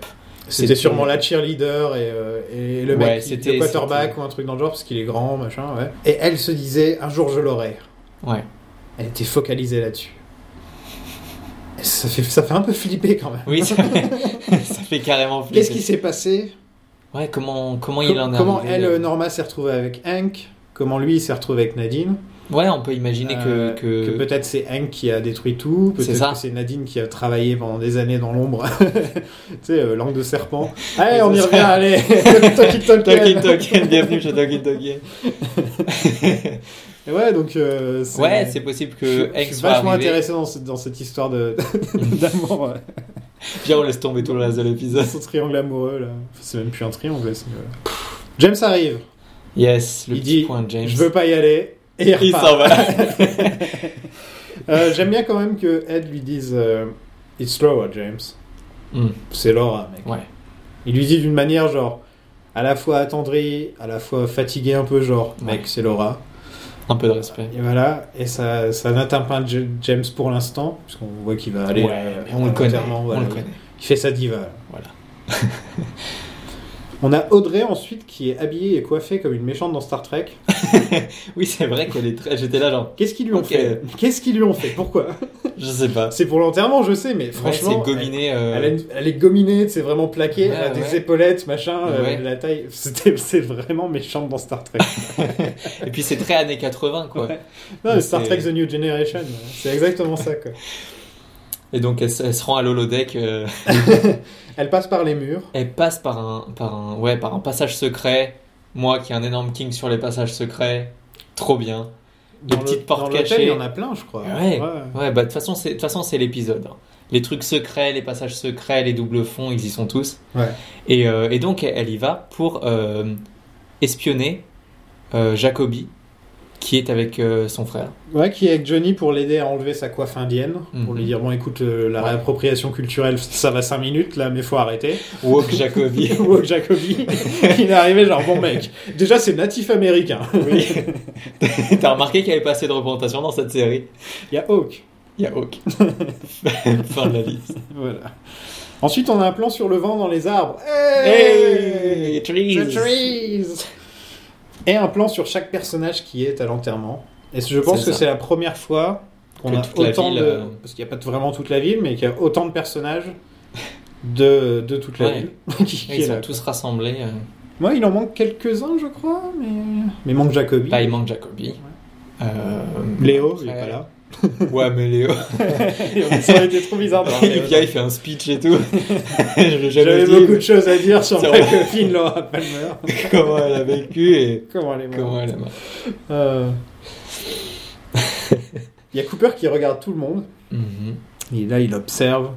C'était sûrement la cheerleader et, euh, et le mec, Ouais, le quarterback ou un truc dans le genre parce qu'il est grand, machin, ouais. Et elle se disait un jour je l'aurai. Ouais. Elle était focalisée là-dessus. Ça fait, ça fait un peu flipper quand même. Oui, ça fait carrément flipper. Qu'est-ce qui s'est passé? Ouais, comment, comment il en est Comment elle, euh, Norma, s'est retrouvée avec Hank Comment lui, s'est retrouvé avec Nadine Ouais, on peut imaginer Euh, que. que... peut-être c'est Hank qui a détruit tout, C'est peut-être ça. que c'est Nadine qui a travaillé pendant des années dans l'ombre. tu sais, euh, langue de serpent. Allez, on y revient, allez Talkie Talkie. Talking Token, bienvenue chez Talking Token. Et Ouais, donc. euh, Ouais, c'est possible Je, que je Hank suis soit vachement arrivé. intéressé dans, ce- dans cette histoire de- d'amour. Viens, on laisse tomber tout le reste de l'épisode. Son triangle amoureux, là. Enfin, c'est même plus un triangle, c'est. euh, James arrive. Yes, le il petit dit point James. Je veux pas y aller. Et il Il s'en va. Euh, J'aime bien quand même que Ed lui dise euh, It's Laura, James. Hmm. C'est Laura, mec. Ouais. Il lui dit d'une manière genre à la fois attendrie, à la fois fatiguée un peu, genre Ouais. mec, c'est Laura. Un peu de respect. Et voilà, et ça, ça n'atteint pas James pour l'instant, puisqu'on voit qu'il va aller. Ouais, on le connaît. voilà. On le connaît. Il fait sa diva. là. Voilà. On a Audrey ensuite qui est habillée et coiffée comme une méchante dans Star Trek. Oui, c'est vrai qu'elle est très. J'étais là, genre, Qu'est-ce qu'ils lui ont fait? Qu'est-ce qu'ils lui ont fait? Pourquoi? Je sais pas. C'est pour l'enterrement, je sais, mais Ouais, franchement. c'est gominé. euh, Elle, une- elle est gominée, c'est vraiment plaqué, Ouais, elle a des épaulettes, machin, euh, la taille. C'est vraiment méchante dans Star Trek. Et puis c'est très années 80, quoi. Non, Star Trek The New Generation, c'est exactement ça. Quoi. Et donc elle, se- elle se rend à l'holodeck. euh, Elle passe par les murs. elle passe par un, par un, ouais, par un passage secret. Moi, qui ai un énorme king sur les passages secrets, trop bien. Dans petites le- portes dans cachées. Il y en a plein, je crois. Ouais. Ouais, bah de toute façon, c'est de toute façon c'est l'épisode. hein. Les trucs secrets, les passages secrets, les doubles fonds, ils y sont tous. Ouais. Et, euh, et donc elle y va pour euh, espionner euh, Jacobi, qui est avec euh, son frère. Ouais, qui est avec Johnny pour l'aider à enlever sa coiffe indienne. Pour Mhm. lui dire, bon, écoute, euh, la Ouais. réappropriation culturelle, ça va 5 minutes, là, mais faut arrêter. Woke Jacobi. Ou Jacobi, il est arrivé genre, bon mec, déjà c'est natif américain. oui. T'as remarqué qu'il n'y avait pas assez de représentation dans cette série? Il y a Hawk. Il y a Hawk. fin de la liste. Voilà. Ensuite, on a un plan sur le vent dans les arbres. Hey, trees. The trees Et un plan sur chaque personnage qui est à l'enterrement. Et je pense que c'est la première fois qu'on a autant ville, de... euh, Parce qu'il n'y a pas vraiment toute la ville, mais qu'il y a autant de personnages de, de toute la Ouais. ville. qui, qui Ils sont là. tous rassemblés. euh. Moi, il en manque quelques-uns, je crois, mais... Mais il manque Jacobi. Bah, il manque Jacobi. Euh, Léo, il est après- pas là. Ouais, mais Léo. Ça aurait été trop bizarre Léo vient, il fait un speech et tout. J'avais beaucoup de choses à dire sur ma copine Laura Palmer. comment elle a vécu et Comment elle est morte. comment elle est morte. Euh. Il y a Cooper qui regarde tout le monde. Mhm. Et là, il observe.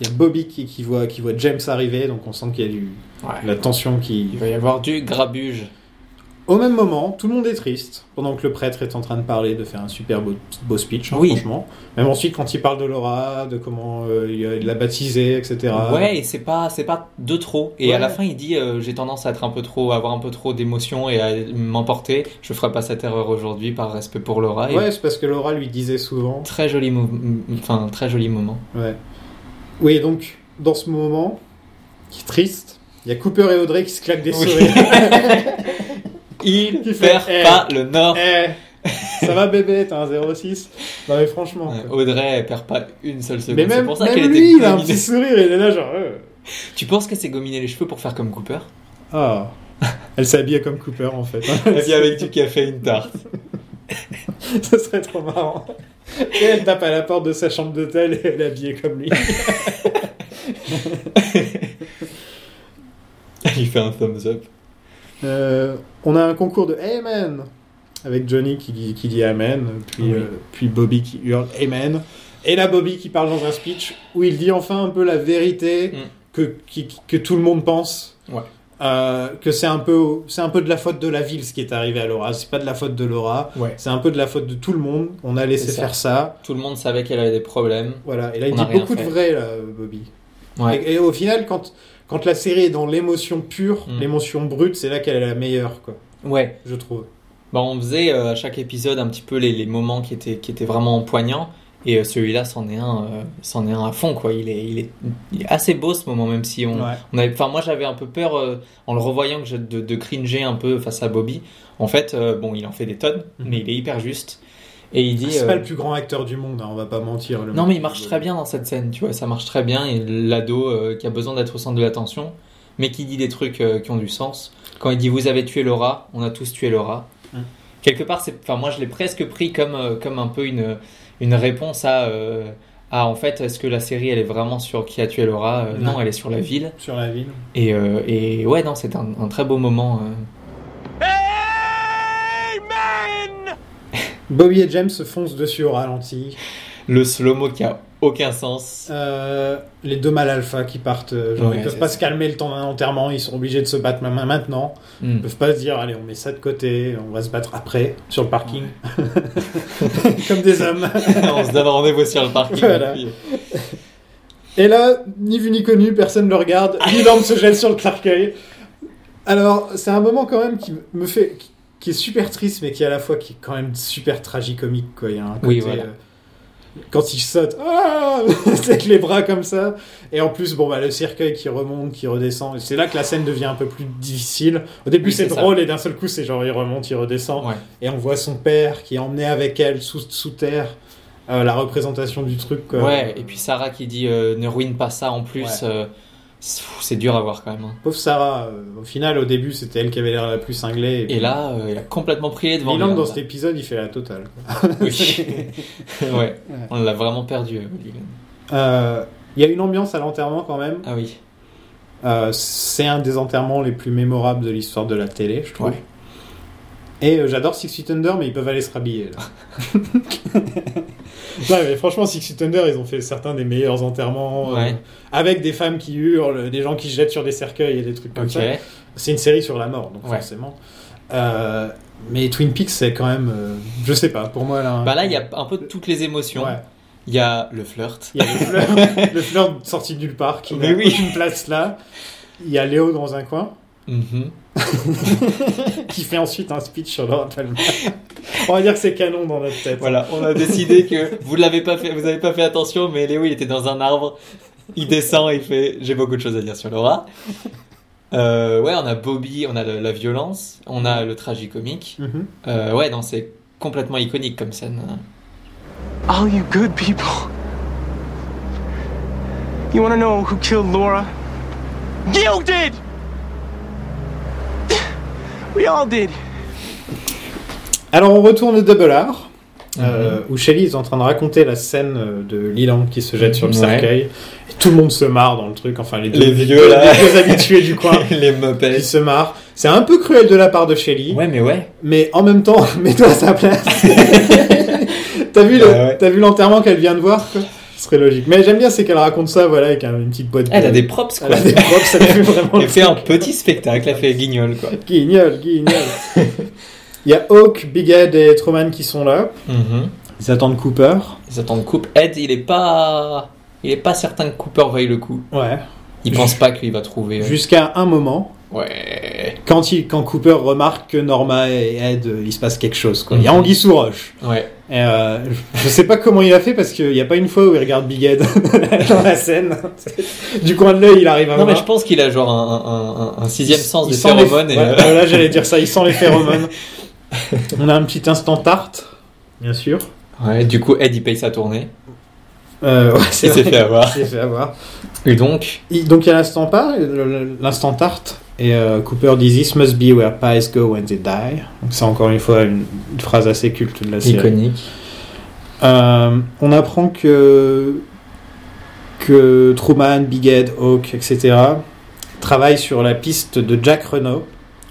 Il y a Bobby qui, qui voit, qui voit James arriver, donc on sent qu'il y a du, Ouais. la tension qui... Il va y avoir du grabuge. Au même moment, tout le monde est triste, pendant que le prêtre est en train de parler, de faire un super beau, beau speech, hein, Oui. franchement. Même ensuite, quand il parle de Laura, de comment euh, il l'a baptisée, etc. Ouais, et c'est pas, c'est pas de trop. Et Ouais. à la fin, il dit euh, J'ai tendance à être un peu trop, à avoir un peu trop d'émotions et à m'emporter. Je ferai pas cette erreur aujourd'hui par respect pour Laura. Et Ouais, c'est parce que Laura lui disait souvent. Très joli, enfin, très joli moment. Ouais. Oui, donc, dans ce moment, qui est triste, il y a Cooper et Audrey qui se claquent des Oui. sourires. Il Qui fait, perd eh. pas le nord. Eh, ça va bébé, t'as un 06 Non mais franchement. Quoi. Audrey, elle perd pas une seule seconde. Mais même, pour ça même était lui, il a un gominée. petit sourire, il est là genre... euh. Tu penses qu'elle s'est gominé les cheveux pour faire comme Cooper? Ah, elle s'habille comme Cooper en fait. Elle vient avec du café et une tarte. Ça serait trop marrant. Et elle tape à la porte de sa chambre d'hôtel et elle est habillée comme lui. Il fait un thumbs up. Euh, on a un concours de Amen avec Johnny qui dit, qui dit Amen, puis, Oui. euh, puis Bobby qui hurle Amen. Et là, Bobby qui parle dans un speech où il dit enfin un peu la vérité Mm. que, qui- que tout le monde pense. Ouais. Euh, que c'est un peu c'est un peu de la faute de la ville ce qui est arrivé à Laura c'est pas de la faute de Laura Ouais. c'est un peu de la faute de tout le monde on a laissé ça. faire ça Tout le monde savait qu'elle avait des problèmes. voilà et là il On dit beaucoup fait. de vrai là Bobby Ouais. et, et au final quand quand la série est dans l'émotion pure Mm. l'émotion brute c'est là qu'elle est la meilleure quoi Ouais. je trouve Bah, on faisait euh, à chaque épisode un petit peu les, les moments qui étaient, qui étaient vraiment poignants. Et euh, celui-là, c'en est un, euh, c'en est un à fond, quoi. Il est, il est, il est assez beau ce moment, même si on, Ouais. on avait, enfin, moi j'avais un peu peur en le revoyant que je- de, de cringer un peu face à Bobby. En fait, bon, il en fait des tonnes, Mhm. mais il est hyper juste. Et il dit. c'est euh, pas le plus grand acteur du monde hein, on va pas mentir le Non, mais il marche très bien dans cette scène, tu vois, ça marche très bien. Et l'ado euh, qui a besoin d'être au centre de l'attention, mais qui dit des trucs euh, qui ont du sens. Quand il dit Vous avez tué Laura, on a tous tué Laura. Mm. quelque part, c'est, enfin, moi, je l'ai presque pris comme, euh, comme un peu une, une réponse à, euh, en fait, est-ce que la série, elle est vraiment sur qui a tué Laura? Euh, Non, Non. elle est sur la ville. Sur la ville. Et, euh, et ouais, non, c'est un, un très beau moment. Bobby et James se foncent dessus au ralenti. Le slow-mo qui a aucun sens. Euh, les deux mâles alpha qui partent, euh, genre, Ouais, ils peuvent pas ça. se calmer le temps d'un enterrement, ils sont obligés de se battre ma- maintenant. Hmm. Ils peuvent pas se dire, allez, on met ça de côté, on va se battre après, sur le parking. Comme des hommes. On se donne rendez-vous sur le parking. Voilà. et puis- Et là, ni vu ni connu, personne ne le regarde. Leland se jette sur le cercueil. Alors, c'est un moment quand même qui me fait, qui, qui est super triste, mais qui à la fois qui est quand même super tragicomique. Quoi. Il y a un côté, Oui, voilà. euh, quand il saute, ah avec les bras comme ça. Et en plus, bon, bah, le cercueil qui remonte, qui redescend. C'est là que la scène devient un peu plus difficile. Au début, Oui, c'est ça. drôle, et d'un seul coup, c'est genre il remonte, il redescend. Ouais. Et on voit son père qui est emmené avec elle sous, sous terre. Euh, la représentation du truc. Quoi. Ouais, et puis Sarah qui dit euh, ne ruine pas ça en plus. Ouais. C'est dur à voir quand même. hein. Pauvre Sarah, euh, au final, au début, c'était elle qui avait l'air la plus cinglée. Et là, euh, il a complètement pris les devants. Leland, lui, dans là. cet épisode, il fait la totale. Oui. ouais, on l'a vraiment perdu. euh. Euh, Il y a une ambiance à l'enterrement quand même. Ah oui. Euh, c'est un des enterrements les plus mémorables de l'histoire de la télé, je trouve. Ouais. Et euh, j'adore Six Feet Under, mais ils peuvent aller se rhabiller là. non, mais franchement, Six Feet Under, ils ont fait certains des meilleurs enterrements. euh, Ouais. avec des femmes qui hurlent, des gens qui se jettent sur des cercueils et des trucs comme ça. C'est une série sur la mort, donc Ouais. forcément. Euh, mais Twin Peaks, c'est quand même. euh, je sais pas, pour moi là. Bah là, il y a un peu toutes les émotions. Ouais. Il y a le flirt. Il y a le fleur sorti de nulle part qui Mais n'a oui. aucune place là. Il y a Léo dans un coin Mhm. qui fait ensuite un speech sur Laura Palmer. On va dire que c'est canon dans notre tête. Voilà, on a décidé que vous l'avez pas fait, vous avez pas fait attention, mais Léo il était dans un arbre, il descend, il fait j'ai beaucoup de choses à dire sur Laura. Euh, ouais, on a Bobby, on a le- la violence, on a le tragicomique. Mhm. Euh, ouais, non, c'est complètement iconique comme scène. All you good people. You wanna know who killed Laura? You did! We all did. Alors on retourne au Double R. euh, où Shelly est en train de raconter la scène euh, de Leland qui se jette sur le Ouais. cercueil. Et tout le monde se marre dans le truc. Enfin, les, deux, Les vieux, là. les deux habitués du coin Les qui se marrent. C'est un peu cruel de la part de Shelly. Ouais, mais ouais. Mais en même temps, mets-toi à sa place. T'as vu, le- Ouais, t'as vu l'enterrement qu'elle vient de voir quoi? Ce serait logique. Mais j'aime bien, c'est qu'elle raconte ça, voilà, avec un- une petite boîte. Elle a de- des props, Elle quoi. a des props, ça fait vraiment. Elle le fait un petit spectacle, elle fait guignol, quoi. Guignol, guignol. Il y a Hawk, Big Ed et Truman qui sont là. Mhm. Ils attendent Cooper. Ils attendent coupe. Ed, il est pas, il est pas certain que Cooper vaille le coup. Ouais. Il pense pas qu'il va trouver. euh, Jusqu'à un moment, Ouais. Quand, il, quand Cooper remarque que Norma et Ed, euh, il se passe quelque chose. Quoi. Il y a Mhm. Anguille sous roche. Ouais. Et, euh, je sais pas comment il a fait parce qu'il n'y a pas une fois où il regarde Big Ed dans la scène. du coin de l'œil, il arrive à Non, mais voir. je pense qu'il a genre un, un, un, sixième sens Il des sent les- phéromones. et, Ouais, euh, voilà, j'allais dire ça, il sent les phéromones. On a un petit instant tarte, bien sûr. ouais, du coup, Ed, il paye sa tournée. Euh, ouais, Il s'est fait avoir. Il s'est fait avoir. Et donc, Il- Donc il y a l'instant pas, le- l'instant tarte, et euh, Cooper dit This must be where pies go when they die. Donc c'est encore une fois une, une phrase assez culte de la série. iconique. Euh, on apprend que que Truman, Big Ed, Hawk, etc. travaillent sur la piste de Jack Renault,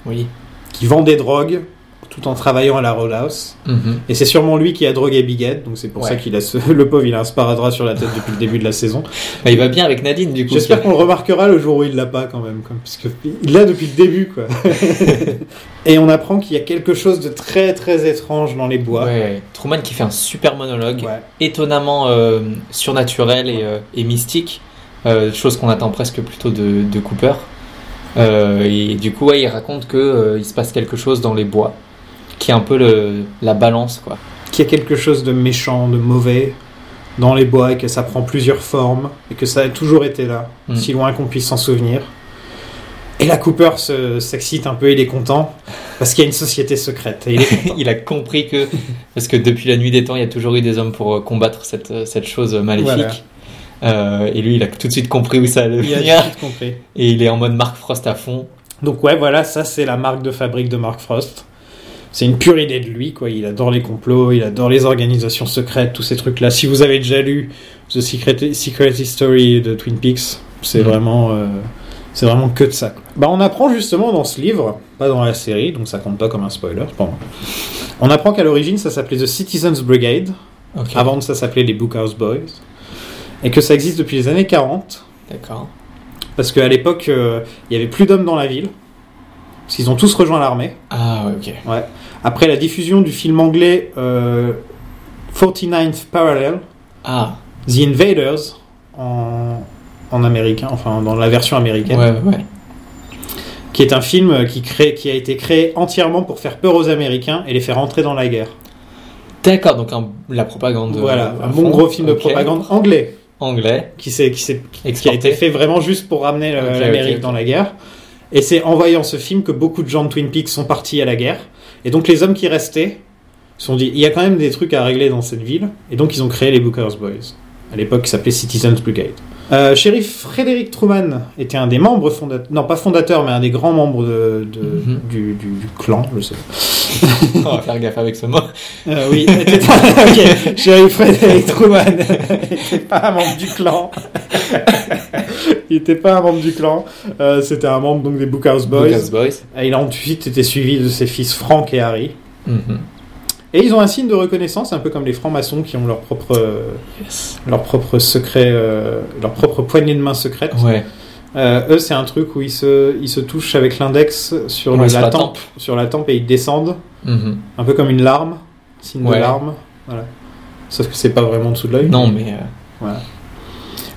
Oui. qui vend des drogues tout en travaillant à la Roadhouse. Mhm. Et c'est sûrement lui qui a drogué Big Ed, donc c'est pour Ouais. ça qu'il a ce... le pauvre, il a un sparadrap sur la tête depuis le début de la saison. Bah, il va bien avec Nadine, du coup. J'espère qu'on le remarquera le jour où il l'a pas quand même, quoi, parce que il l'a depuis le début, quoi. Et on apprend qu'il y a quelque chose de très très étrange dans les bois. Ouais. Truman qui fait un super monologue, Ouais. étonnamment euh, surnaturel et, euh, et mystique, euh, chose qu'on attend presque plutôt de, de Cooper. Euh, et du coup, ouais, il raconte que euh, il se passe quelque chose dans les bois, qui est un peu le, la balance, quoi. Qu'il y a quelque chose de méchant, de mauvais dans les bois et que ça prend plusieurs formes et que ça a toujours été là, Mm. si loin qu'on puisse s'en souvenir. Et là, Cooper se- s'excite un peu, il est content parce qu'il y a une société secrète. Et il est content. il a compris que parce que depuis la nuit des temps, il y a toujours eu des hommes pour euh, combattre cette, euh, cette chose maléfique. Euh, et lui, il a tout de suite compris où ça allait il a venir. tout de suite compris. Et il est en mode Mark Frost à fond. Donc ouais, voilà, ça c'est la marque de fabrique de Mark Frost. C'est une pure idée de lui, quoi. Il adore les complots, il adore les organisations secrètes, tous ces trucs-là. Si vous avez déjà lu The Secret, Secret History de Twin Peaks, c'est Mhm. vraiment, euh, c'est vraiment que de ça. quoi. Bah, on apprend justement dans ce livre, pas dans la série, donc ça compte pas comme un spoiler. cependant. On apprend qu'à l'origine, ça s'appelait The Citizens Brigade, avant ça s'appelait les Bookhouse Boys, et que ça existe depuis les années 40. D'accord. Parce qu'à l'époque, euh, il y avait plus d'hommes dans la ville. Parce qu'ils ont tous rejoint l'armée. Ah, ouais, ok. Ouais. Après la diffusion du film anglais euh, 49th Parallel, Ah, The Invaders, en, en américain, enfin dans la version américaine, ouais, ouais. qui est un film qui, crée, qui a été créé entièrement pour faire peur aux Américains et les faire entrer dans la guerre. D'accord, donc un- la propagande. voilà, euh, à un bon fond. gros film de propagande anglais Anglais. qui, qui, a été fait vraiment juste pour ramener Ok, l'Amérique dans la guerre. Et c'est en voyant ce film que beaucoup de gens de Twin Peaks sont partis à la guerre. Et donc les hommes qui restaient se sont dit, il y a quand même des trucs à régler dans cette ville. Et donc ils ont créé les Booker's Boys. À l'époque, qui s'appelait Citizens Brigade. Euh, shérif Frédéric Truman était un des membres fondateurs, non pas fondateur, mais un des grands membres de, de- Mhm. du, du- du clan, je sais. On va faire gaffe avec ce mot. Euh, oui, était ok. Shérif Frédéric Truman n'était pas un membre du clan. Il n'était pas un membre du clan. Euh, C'était un membre donc des Bookhouse Boys. Lucas Boys. Et il a ensuite été suivi de ses fils Frank et Harry. Mhm. Et ils ont un signe de reconnaissance, un peu comme les francs-maçons qui ont leur propre, Yes. leur propre secret, euh, leur propre poignée de main secrète. Ouais. Euh, eux, c'est un truc où ils se, ils se touchent avec l'index sur, Ouais, le- sur la la tempe, sur la tempe et ils descendent, Mhm. un peu comme une larme, signe Ouais. de larme. Voilà. Sauf que c'est pas vraiment en dessous de l'œil. Non, mais. euh,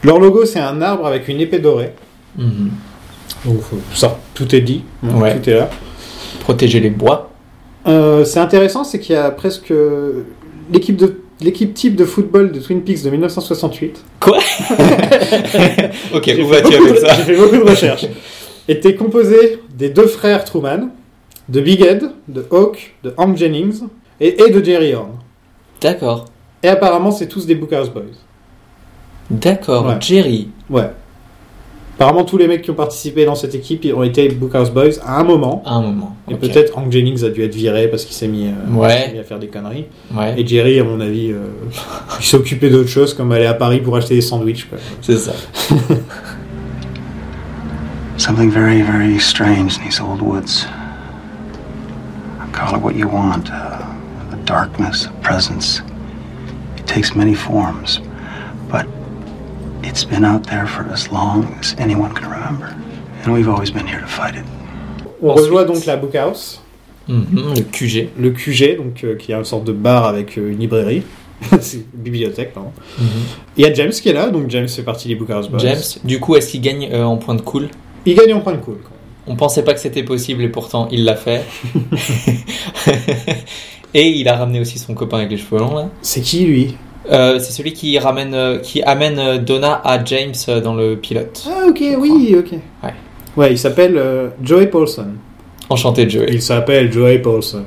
Leur logo, c'est un arbre avec une épée dorée. mhm. Donc ça, tout est dit, hein, Ouais. tout est là. Protéger les bois. Euh, c'est intéressant, c'est qu'il y a presque l'équipe de l'équipe type de football de Twin Peaks de 1968. Quoi? Ok, où fait vas-tu avec ça? J'ai fait beaucoup de recherches. Était composé des deux frères Truman, de Big Ed, de Hawk, de Hank Jennings et, et de Jerry Horn. D'accord. Et apparemment, c'est tous des Booker's Boys. D'accord. Ouais. Jerry. Ouais. Apparemment, tous les mecs qui ont participé dans cette équipe ils ont été Booker's Boys à un moment. À un moment. Et peut-être Hank Jennings a dû être viré parce qu'il s'est mis, euh, Ouais. mis à faire des conneries. Ouais. Et Jerry, à mon avis, euh, il s'est occupé d'autre chose, comme aller à Paris pour acheter des sandwichs. C'est ça. Something very, very strange in these old woods. Call it what you want uh, a darkness, a presence. It takes many forms, it's been out there for as long as anyone can remember. And we've always been here to fight it. On Ensuite- rejoint donc la Bookhouse, Mhm, Le QG. le QG, donc, euh, qui est une sorte de bar avec euh, une librairie. C'est une bibliothèque, pardon. Il y a James qui est là, donc James fait partie des Bookhouse Boys. James, du coup, est-ce qu'il gagne euh, en point de cool? Il gagne en point de cool. quoi. On pensait pas que c'était possible et pourtant il l'a fait. et il a ramené aussi son copain avec les cheveux longs là. C'est qui lui? Euh, c'est celui qui ramène, euh, qui amène euh, Donna à James dans le pilote. Ah, ok, oui, ok. Ouais. Ouais, il s'appelle euh, Joey Paulson. Enchanté de jouer. Il s'appelle Joey Paulson.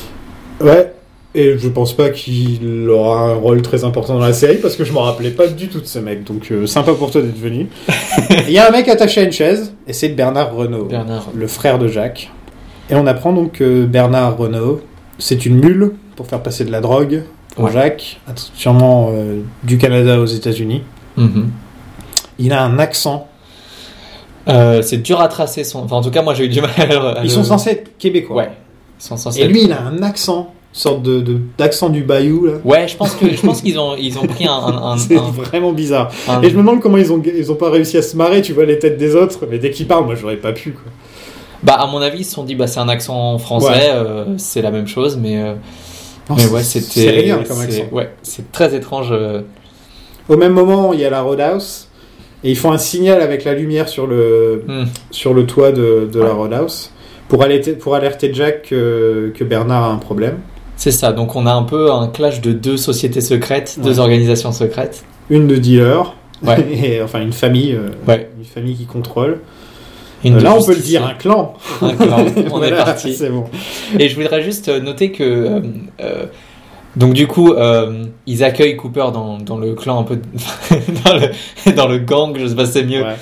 ouais. Et je pense pas qu'il aura un rôle très important dans la série parce que je m'en rappelais pas du tout de ce mec. Donc euh, sympa pour toi d'être venu. Il y a un mec attaché à une chaise et c'est Bernard Renault, Bernard. le frère de Jacques. Et on apprend donc que Bernard Renault, c'est une mule pour faire passer de la drogue pour Ouais. Jacques, sûrement euh, du Canada aux États-Unis. Mhm. Il a un accent. Euh, c'est dur à tracer son. Enfin, en tout cas, moi j'ai eu du mal à Ils sont censés être québécois. Ouais. Ils sont censés. Et lui, il a un accent, sorte de d'accent du Bayou là. Ouais, je pense que je pense qu'ils ont ils ont pris un un, un- C'est un- vraiment bizarre. Et je me demande comment ils ont, ils ont pas réussi à se marrer, tu vois, les têtes des autres, mais dès qu'ils parlent, moi j'aurais pas pu. Quoi. Bah à mon avis ils se sont dit bah c'est un accent français, Ouais. euh, c'est la même chose, mais euh, Non, mais c'est- ouais c'était c'est-. Ouais, c'est très étrange. euh, Au même moment, il y a la Roadhouse, et ils font un signal avec la lumière sur le, hmm. sur le toit de, de la. Roadhouse pour alerter, pour alerter Jack que, que Bernard a un problème. C'est ça, donc on a un peu un clash de deux sociétés secrètes, deux organisations secrètes. Une de dealers, Ouais. et, enfin une famille, euh, Ouais. une famille qui contrôle. Une Euh, là, on peut le dire, un clan. Un clan. On est parti. C'est bon. Et je voudrais juste noter que euh, euh, donc du coup euh, ils accueillent Cooper dans, dans le clan un peu dans le dans le gang, je sais pas si c'est mieux. Ouais.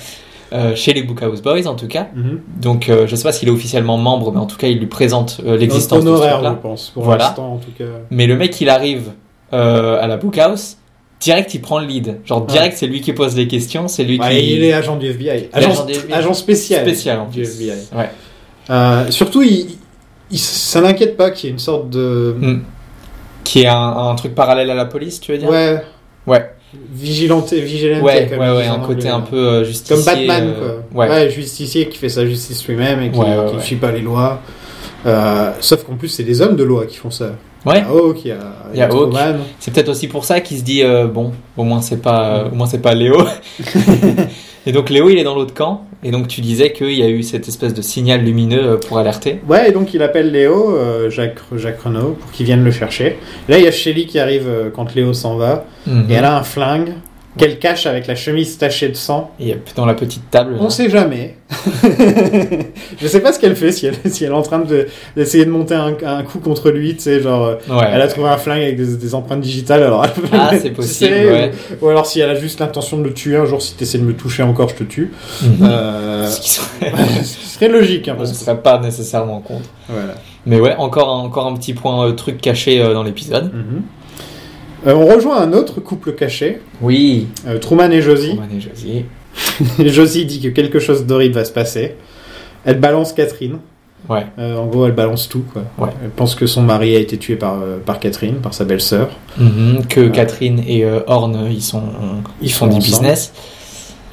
euh, chez les Bookhouse Boys en tout cas. Mhm. Donc euh, je sais pas s'il est officiellement membre, mais en tout cas il lui présente l'existence de ce honoraire, je pense, pour Voilà. en tout cas. Mais le mec il arrive à la Bookhouse, direct il prend le lead. Genre direct c'est lui qui pose les questions, c'est lui Ouais, qui... il est agent du FBI. Agent, FBI. spécial. spécial en du plus. FBI. Ouais. Euh, surtout, il, il- ça n'inquiète pas qu'il y ait une sorte de. Mm. Qui est un, un truc parallèle à la police, tu veux dire? Ouais. Ouais. Vigilante, vigilante. Ouais, ouais, ouais, un côté un peu euh, justicier. Comme Batman, euh, quoi. Ouais. justicier qui fait sa justice lui-même et qui, ne ouais. suit pas les lois. Sauf qu'en plus, c'est des hommes de loi qui font ça. Ouais. Il y a Hawk, il y a, Il y a Hawk. Truman. C'est peut-être aussi pour ça qu'il se dit euh, bon, au moins c'est pas, au moins c'est pas Léo. et donc Léo il est dans l'autre camp. Et donc tu disais qu'il y a eu cette espèce de signal lumineux pour alerter. Ouais, et donc il appelle Léo, euh, Jacques, Jacques Renault, pour qu'il vienne le chercher. Là, il y a Shelly qui arrive euh, quand Léo s'en va. Mhm. Et elle a un flingue qu'elle cache avec la chemise tachée de sang. Yep, dans la petite table. On là. sait jamais. je sais pas ce qu'elle fait, si elle, si elle est en train de- d'essayer de, monter un, un coup contre lui, tu sais, genre, euh, Ouais. elle a trouvé un flingue avec des, des empreintes digitales, alors elle peut Ah, c'est possible, ouais. ou, ou alors si elle a juste l'intention de le tuer un jour, si tu essaies de me toucher encore, je te tue. Mhm. Euh, Ce qui serait, ce qui serait logique, hein, on parce ne que serait pas nécessairement contre. voilà. Mais ouais, encore un, encore un petit point euh, truc caché euh, dans l'épisode. Mhm. Euh, on rejoint un autre couple caché, Oui. euh, Truman et Josie. Roman et Josie. Josie dit que quelque chose d'horrible va se passer. Elle balance Catherine. Ouais. Euh, en gros, elle balance tout. Quoi. Ouais. Elle pense que son mari a été tué par, par Catherine, par sa belle-sœur. Mhm, que Catherine et Horn ils sont, ils, font du business.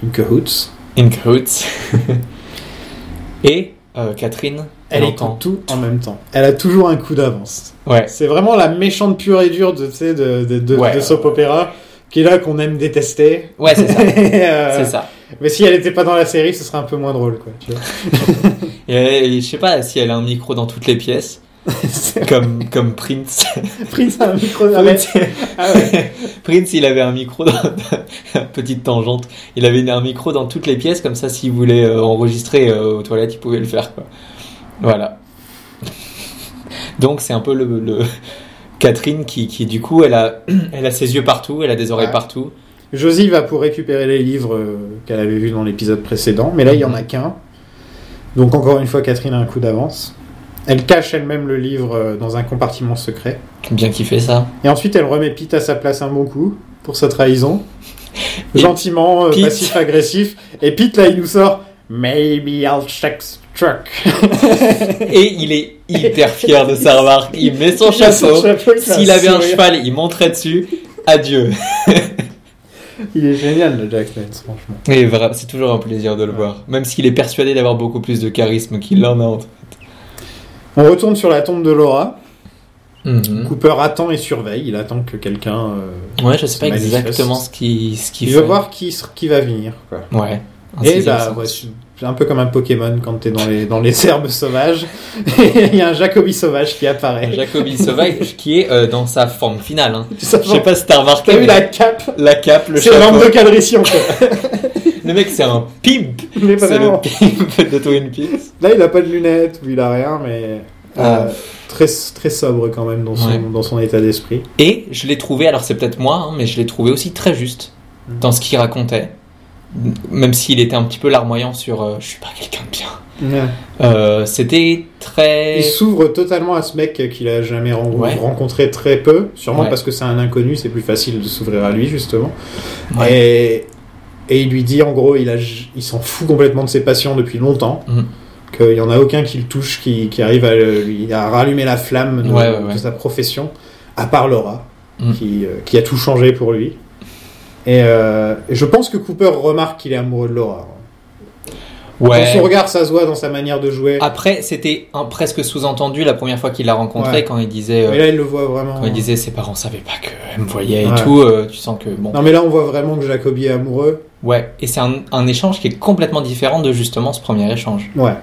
Une cahoots. In cahoots. et Catherine, Elle entend écoute tout en même temps. Elle a toujours un coup d'avance. Ouais. C'est vraiment la méchante pure et dure de, tu sais, de, de, de, Ouais. de soap opéra, qui est là qu'on aime détester. Ouais, c'est ça. Euh, C'est ça. Mais si elle n'était pas dans la série, ce serait un peu moins drôle. Quoi, tu vois. Et, et je sais pas si elle a un micro dans toutes les pièces, comme, comme Prince. Prince a un micro. Ouais. Prince, Ah ouais. Prince, il avait un micro dans petite tangente. Il avait un micro dans toutes les pièces, comme ça, s'il voulait euh, enregistrer euh, aux toilettes, il pouvait le faire. Quoi. Voilà. Donc c'est un peu le, le- Catherine qui, qui du coup, elle a, elle a ses yeux partout, elle a des oreilles Ouais. partout. Josie va pour récupérer les livres euh, qu'elle avait vus dans l'épisode précédent, mais là il y en a qu'un. Donc encore une fois, Catherine a un coup d'avance. Elle cache elle-même le livre euh, dans un compartiment secret. Bien kiffé ça. Et ensuite, elle remet Pete à sa place un bon coup pour sa trahison. Gentiment, euh, passif-agressif. Et Pete, là, il nous sort Maybe I'll check the truck. Et il est hyper fier de sa remarque. Il met son chapeau. S'il avait un cheval, il monterait dessus. Adieu. Il est génial, le Jack Lance, franchement. Et c'est toujours un plaisir de le voir. Même s'il est persuadé d'avoir beaucoup plus de charisme qu'il en a. en fait. On retourne sur la tombe de Laura. Mhm. Cooper attend et surveille. Il attend que quelqu'un. euh, Ouais, je sais pas manifeste. exactement ce qu'il ce qu'il Il fait. veut voir qui, qui va venir. Quoi. Ouais. Un Et bah, ouais, c'est un peu comme un Pokémon quand t'es dans les, dans les herbes sauvages. Il y a un Jacobi sauvage qui apparaît. Jacobi Sauvage qui est euh, dans sa forme finale. Hein. Je sais pas si t'as remarqué. T'as vu la cape la cape, le C'est chapeau. de Calrissian. quoi. Le mec, c'est un pimp. C'est le pimp de Twin Peaks. Là, il a pas de lunettes, ou il a rien, mais Ah. euh, très, très sobre quand même dans son, Ouais. dans son état d'esprit. Et je l'ai trouvé, alors c'est peut-être moi, hein, mais je l'ai trouvé aussi très juste dans ce qu'il racontait. Même s'il était un petit peu larmoyant sur euh, je suis pas quelqu'un de bien. Euh, C'était très. Il s'ouvre totalement à ce mec qu'il a jamais ren- Ouais. rencontré très peu, sûrement Ouais. parce que c'est un inconnu, c'est plus facile de s'ouvrir à lui justement. Et, et il lui dit en gros, il, a, il s'en fout complètement de ses patients depuis longtemps, Mhm. qu'il y en a aucun qui le touche, qui, qui arrive à lui à rallumer la flamme de sa profession, à part Laura, Mhm. qui, euh, qui a tout changé pour lui. Et, euh, et je pense que Cooper remarque qu'il est amoureux de Laura. Dans Ouais. son regard, ça se voit dans sa manière de jouer. Après, c'était un presque sous-entendu la première fois qu'il l'a rencontré Ouais. quand il disait. euh, Mais là, il le voit vraiment. Quand il disait ses parents savaient pas qu'elle me voyait et Ouais. tout, euh, tu sens que bon. Non, mais là, on voit vraiment que Jacobi est amoureux. Ouais, et c'est un, un échange qui est complètement différent de justement ce premier échange. Ouais.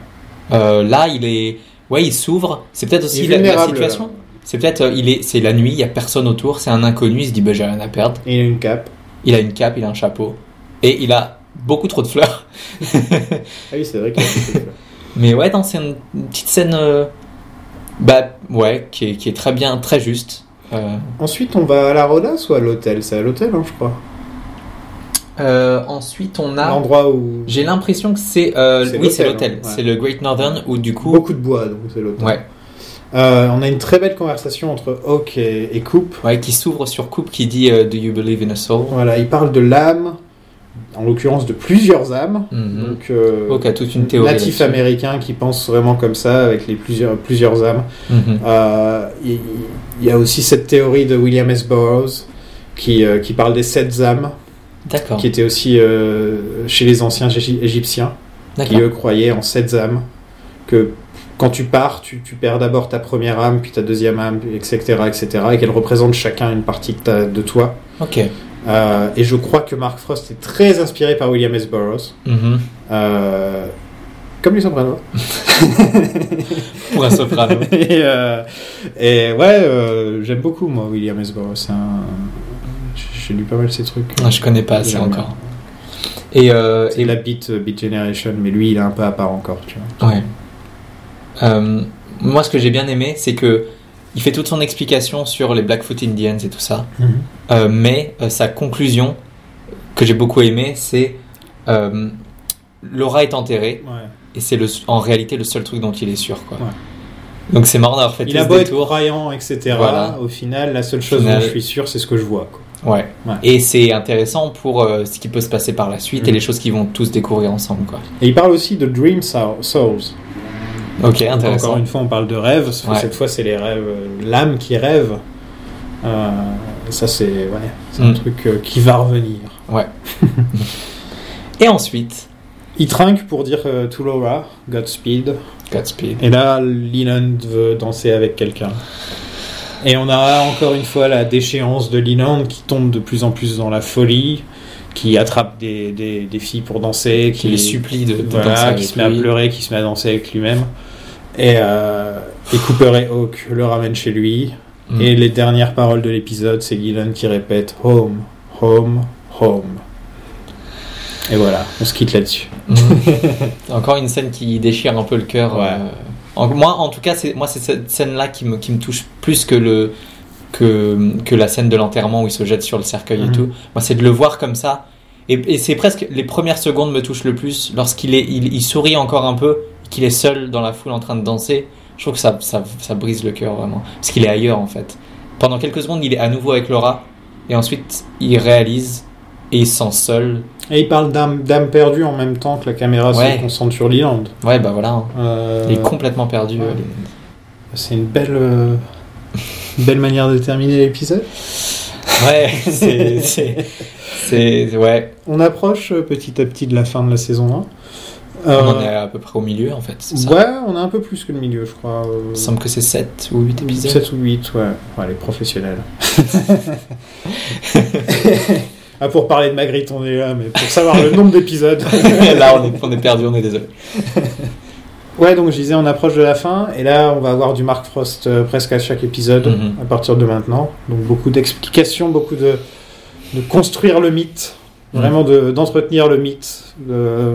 Euh, là, il est. Ouais, il s'ouvre. C'est peut-être aussi la, situation. C'est peut-être. il est, c'est la nuit, il y a personne autour, c'est un inconnu, il se dit bah j'ai rien à perdre. Et il a une cape. Il a une cape, il a un chapeau. Et il a beaucoup trop de fleurs. Ah oui, c'est vrai qu'il a quelque chose. Mais ouais, non, c'est une, une petite scène. euh, bah, ouais, qui est, qui est très bien, très juste. Euh, Ensuite, on va à la Rodas ou à l'hôtel? C'est à l'hôtel, hein, je crois. Euh, ensuite, on a. L'endroit où. J'ai l'impression que c'est. euh, oui, c'est l'hôtel, l'hôtel. hein, ouais. C'est le Great Northern où du coup. Beaucoup de bois, donc c'est l'hôtel. Ouais. Euh, on a une très belle conversation entre Hawk et, et Coop. Ouais, qui s'ouvre sur Coupe qui dit euh, Do you believe in a soul? Voilà, il parle de l'âme, en l'occurrence de plusieurs âmes. Mhm. Donc, euh, Hawk a toute une théorie. natif américain qui pense vraiment comme ça, avec les plusieurs, plusieurs âmes. Mhm. Euh, il, il y a aussi cette théorie de William S. Burroughs qui, qui parle des sept âmes, D'accord. qui était aussi chez les anciens Égy- égyptiens, qui eux croyaient en sept âmes, que quand tu pars, tu, tu perds d'abord ta première âme, puis ta deuxième âme, etc., etc., et qu'elles représentent chacun une partie de, ta- de toi. Ok. Euh, et je crois que Mark Frost est très inspiré par William S. Burroughs, Mhm. euh, comme les Sopranos. Pour un soprano. et, euh, et ouais, j'aime beaucoup moi William S. Burroughs. un- J'ai lu pas mal ses trucs. Ah, je connais pas assez encore. Et, la Beat, Beat Generation, mais lui il est un peu à part encore, tu vois. Ouais. Euh, moi, ce que j'ai bien aimé, c'est que il fait toute son explication sur les Blackfoot Indians et tout ça, Euh, mais euh, sa conclusion que j'ai beaucoup aimé, c'est Laura est enterrée Ouais. et c'est en réalité le seul truc dont il est sûr, quoi. Ouais. Donc c'est marrant d'avoir fait Il a beau être croyant, etc. Voilà. Au final, la seule chose Final. dont je suis sûr, c'est ce que je vois. Quoi. Ouais. Ouais. Et c'est intéressant pour euh, ce qui peut se passer par la suite et Mhm. les choses qu'ils vont tous découvrir ensemble, quoi. Et il parle aussi de Dream Sou- Souls. Ok, Donc, intéressant. Encore une fois, on parle de rêves. sauf que Ouais. Cette fois, c'est les rêves, euh, l'âme qui rêve. Euh, ça, c'est ouais, c'est un Mm. truc euh, qui va revenir. Ouais. et ensuite, Il trinque pour dire euh, to Laura, Godspeed. Godspeed. Et là, Leland veut danser avec quelqu'un. Et on a encore une fois la déchéance de Leland qui tombe de plus en plus dans la folie, qui attrape des, des, des filles pour danser, Qui les supplie de, de danser avec qui se met à pleurer, qui se met à danser avec lui-même. Et, euh, et Cooper et Hawk le ramènent chez lui. Mm. Et les dernières paroles de l'épisode, c'est Leland qui répète Home, home, home. Et voilà, on se quitte là-dessus. Mhm. Encore une scène qui déchire un peu le cœur. Ouais. euh. En- moi, en tout cas, c'est moi c'est cette scène-là qui me, qui me touche plus que le que, que la scène de l'enterrement où il se jette sur le cercueil et Mhm. tout. Moi, c'est de le voir comme ça. Et, et c'est presque les premières secondes me touchent le plus lorsqu'il est il, il sourit encore un peu, qu'il est seul dans la foule en train de danser. Je trouve que ça, ça, ça brise le cœur vraiment, parce qu'il est ailleurs en fait. Pendant quelques secondes, il est à nouveau avec Laura, et ensuite il réalise et il se sent seul. Et il parle d'âme perdue en même temps que la caméra Ouais. se concentre sur Leland. Ouais, bah voilà. hein. Euh, Il est complètement perdu. ouais. euh, C'est une belle, euh, belle manière de terminer l'épisode. Ouais, c'est. Ouais. On approche petit à petit de la fin de la saison 1. On en est à peu près au milieu en fait. ça Ouais, on a un peu plus que le milieu, je crois. euh, Il me semble que c'est 7 ou 8 épisodes. 7 ou 8, ouais. Ouais, les professionnels. ah, pour parler de Magritte, on est là, mais pour savoir le nombre d'épisodes. Là, on est, on est perdu, on est désolé. Ouais, donc je disais, on approche de la fin, et là, on va avoir du Mark Frost euh, presque à chaque épisode, Mhm. à partir de maintenant. Donc beaucoup d'explications, beaucoup de, de construire le mythe, Mhm. vraiment de- d'entretenir le mythe. de-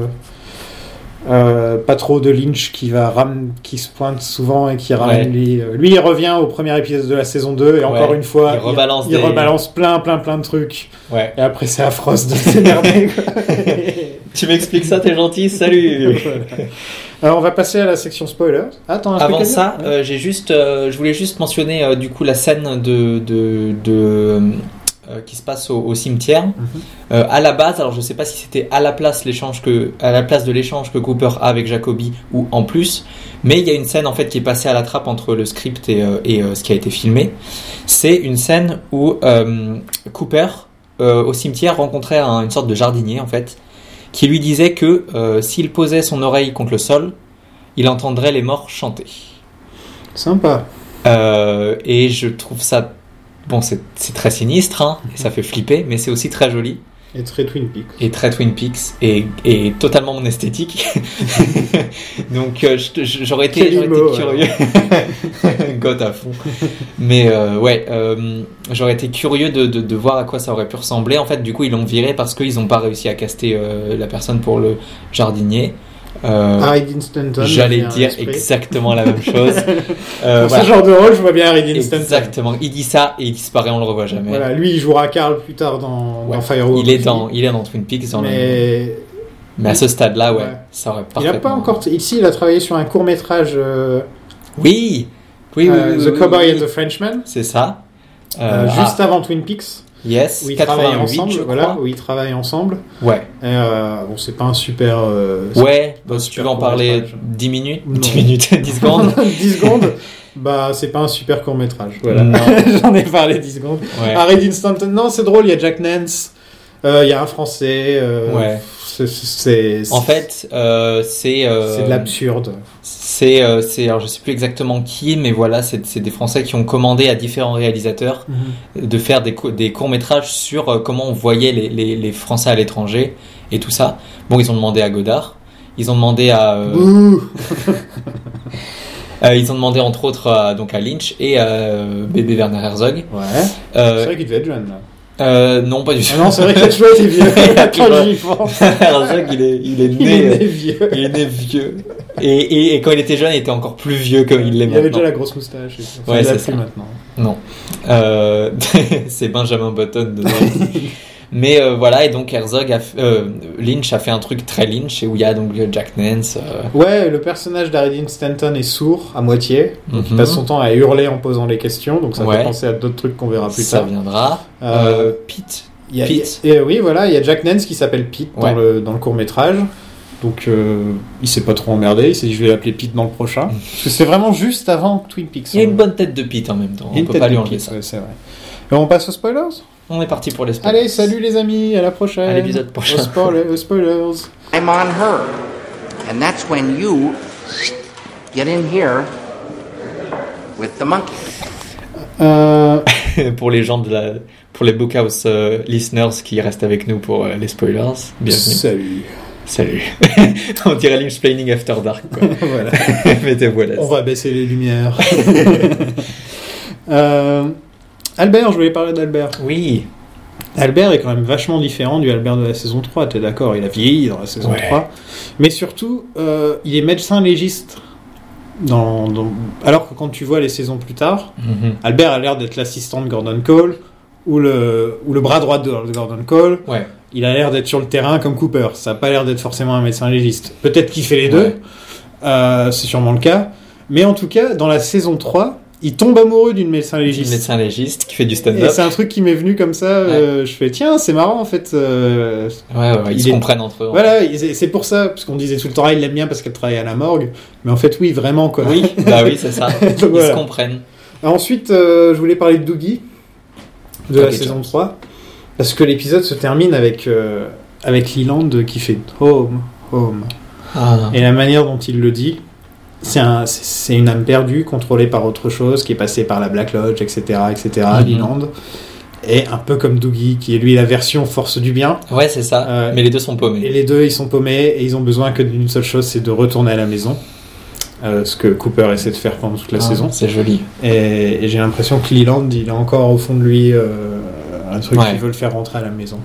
euh, pas trop de Lynch qui va ram qui se pointe souvent et qui ramène Ouais. lui, euh, lui il revient au premier épisode de la saison 2 et encore Ouais, une fois il rebalance il, des- rebalance plein plein plein de trucs Ouais. et après c'est à Frost de s'énerver. Tu m'expliques ça, t'es gentil, salut alors on va passer à la section spoilers attends un Avant ça, euh, j'ai juste, euh, je voulais juste mentionner du coup la scène de, de, de euh, qui se passe au, au cimetière. Euh, à la base, alors je sais pas si c'était à la place l'échange que, à la place de l'échange que Cooper a avec Jacoby ou en plus, mais il y a une scène en fait qui est passée à la trappe entre le script et, euh, et ce qui a été filmé. C'est une scène où Cooper au cimetière rencontrait un- une sorte de jardinier en fait, qui lui disait que s'il posait son oreille contre le sol, il entendrait les morts chanter. sympa et je trouve ça. Bon, c'est très sinistre, hein, et ça fait flipper, mais c'est aussi très joli, et très Twin Peaks et très Twin Peaks, et, et totalement mon esthétique. Donc, euh, j'aurais été, été curieux. Goth à fond. Mais euh, ouais, euh, j'aurais été curieux de, de, de voir à quoi ça aurait pu ressembler. En fait, du coup, ils l'ont viré parce qu'ils n'ont pas réussi à caster la personne pour le jardinier. Euh, me J'allais dire exactement la même chose. Euh, Pour voilà. ce genre de rôle, je vois bien Harry Stanton. Exactement. Il dit ça et il disparaît, on le revoit jamais. Voilà, lui, il jouera Carl plus tard dans, Ouais. dans Firewalk. il est dans, il est dans Twin Peaks. Dans le- Mais à ce stade-là, ouais, Ouais. ça aurait il a parfaitement. pas encore. Ici, il a travaillé sur un court métrage, Oui, oui, oui, euh, oui, The Cowboy and the Frenchman, C'est ça. euh, Euh, juste ah, avant Twin Peaks, yes, où ils travaillent 88, ensemble. je Voilà, où ils travaillent ensemble. Ouais, Et, euh, bon, c'est pas un super. euh, ouais. bah, si tu veux en parler court-métrage. 10 minutes, Non. 10 minutes, 10 secondes? 10 secondes? Bah, c'est pas un super court métrage. Voilà. J'en ai parlé 10 secondes. Ouais. Harry Dean Stanton, non, c'est drôle. Il y a Jack Nance. euh, Il y a un Français. euh, Ouais. c'est- En fait, euh, c'est. euh, c'est de l'absurde. C'est, euh, c'est, alors je sais plus exactement qui, mais voilà, c'est, c'est des Français qui ont commandé à différents réalisateurs de faire des, des courts métrages sur euh, comment on voyait les, les, les Français à l'étranger et tout ça. Bon, ils ont demandé à Godard, ils ont demandé à, euh, Ouh. euh, ils ont demandé entre autres à, donc à Lynch et à bébé Werner Herzog. Ouais. C'est vrai qu'il devait être jeune là. euh, non, pas du tout. Ah non, c'est vrai qu'il a toujours été vieux. J'y pense. Herzog, il est, il est Il est né vieux. il est né vieux. Et, et, et quand il était jeune, il était encore plus vieux comme il l'est Il maintenant. avait déjà la grosse moustache. Enfin, Ouais, il c'est ça. maintenant. Non. Euh, c'est Benjamin Button dedans. Mais euh, voilà, et donc Herzog a euh, Lynch a fait un truc très Lynch et où il y a donc Jack Nance. euh, Ouais, le personnage d'Harry Stanton est sourd à moitié. Donc il Mhm. passe son temps à hurler en posant les questions. Donc ça Ouais. fait penser à d'autres trucs qu'on verra plus ça tard. viendra. Euh, Euh, Pete. Il y a, Pete. et, oui, voilà, il y a Jack Nance qui s'appelle Pete Ouais. dans le, dans le court métrage. Donc euh, il s'est pas trop emmerdé. Il s'est dit je vais l'appeler Pete dans le prochain. Parce que c'est vraiment juste avant Twin Peaks. Il y a une hein. bonne tête de Pete en même temps. On une peut tête pas de lui enlever Pete, ça. ouais, c'est vrai. Et on passe aux spoilers? On est parti pour les spoilers. Allez, salut les amis, à la prochaine. À l'épisode prochain. Aux spoilers. aux spoilers. I'm on her. And that's when you get in here with the monkey. Euh, pour les gens de la, pour les Bookhouse euh, listeners qui restent avec nous pour euh, les spoilers. Bienvenue. salut. Salut. On dirait Lynch Planning After Dark. Quoi. voilà. Mettez voilà. On va baisser les lumières. Euh, Albert, je voulais parler d'Albert. Oui. Albert est quand même vachement différent du Albert de la saison 3, t'es d'accord Il a vieilli dans la saison Ouais. 3. Mais surtout, euh, il est médecin légiste. Dans, dans- Alors que quand tu vois les saisons plus tard, Mhm. Albert a l'air d'être l'assistant de Gordon Cole ou le, ou le bras droit de Gordon Cole. Ouais. Il a l'air d'être sur le terrain comme Cooper. Ça n'a pas l'air d'être forcément un médecin légiste. Peut-être qu'il fait les deux. Ouais. Euh, c'est sûrement le cas. Mais en tout cas, dans la saison 3, il tombe amoureux d'une médecin légiste. médecin légiste qui fait du Et stand-up. c'est un truc qui m'est venu comme ça. euh, je fais tiens, c'est marrant en fait. euh, Ouais, ils Il se est- comprennent entre eux. voilà, c'est pour ça, parce qu'on disait tout le temps, ah, il l'aime bien parce qu'elle travaille à la morgue. Mais en fait, oui, vraiment quoi. Oui, bah oui, c'est ça. Donc, Ils voilà. se comprennent. Ensuite, euh, je voulais parler de Doogie, de la saison 3. Parce que l'épisode se termine avec, euh, avec Leland qui fait Home, Home. Ah. Et la manière dont il le dit, c'est un, une âme perdue, contrôlée par autre chose, qui est passée par la Black Lodge, etc., etc., Mhm. Leland. Et un peu comme Doogie, qui est lui la version force du bien. Ouais, c'est ça. Euh, Mais les deux sont paumés. Et les deux, ils sont paumés, et ils ont besoin que d'une seule chose, c'est de retourner à la maison. Euh, ce que Cooper essaie de faire pendant toute la Ah, saison. C'est joli. Et, et j'ai l'impression que Leland, il a encore au fond de lui euh, un truc Ouais. qui veut le faire rentrer à la maison.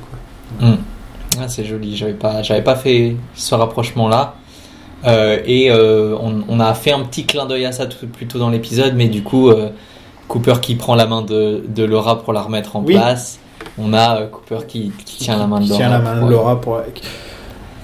Ah, c'est joli. J'avais pas, j'avais pas fait ce rapprochement-là. Euh, et euh, on, on a fait un petit clin d'œil à ça tout, plus tôt dans l'épisode, mais du coup, euh, Cooper qui prend la main de, de Laura pour la remettre en Oui. place. On a Cooper qui, qui tient la main de Qui Laura. tient la main de Laura pour.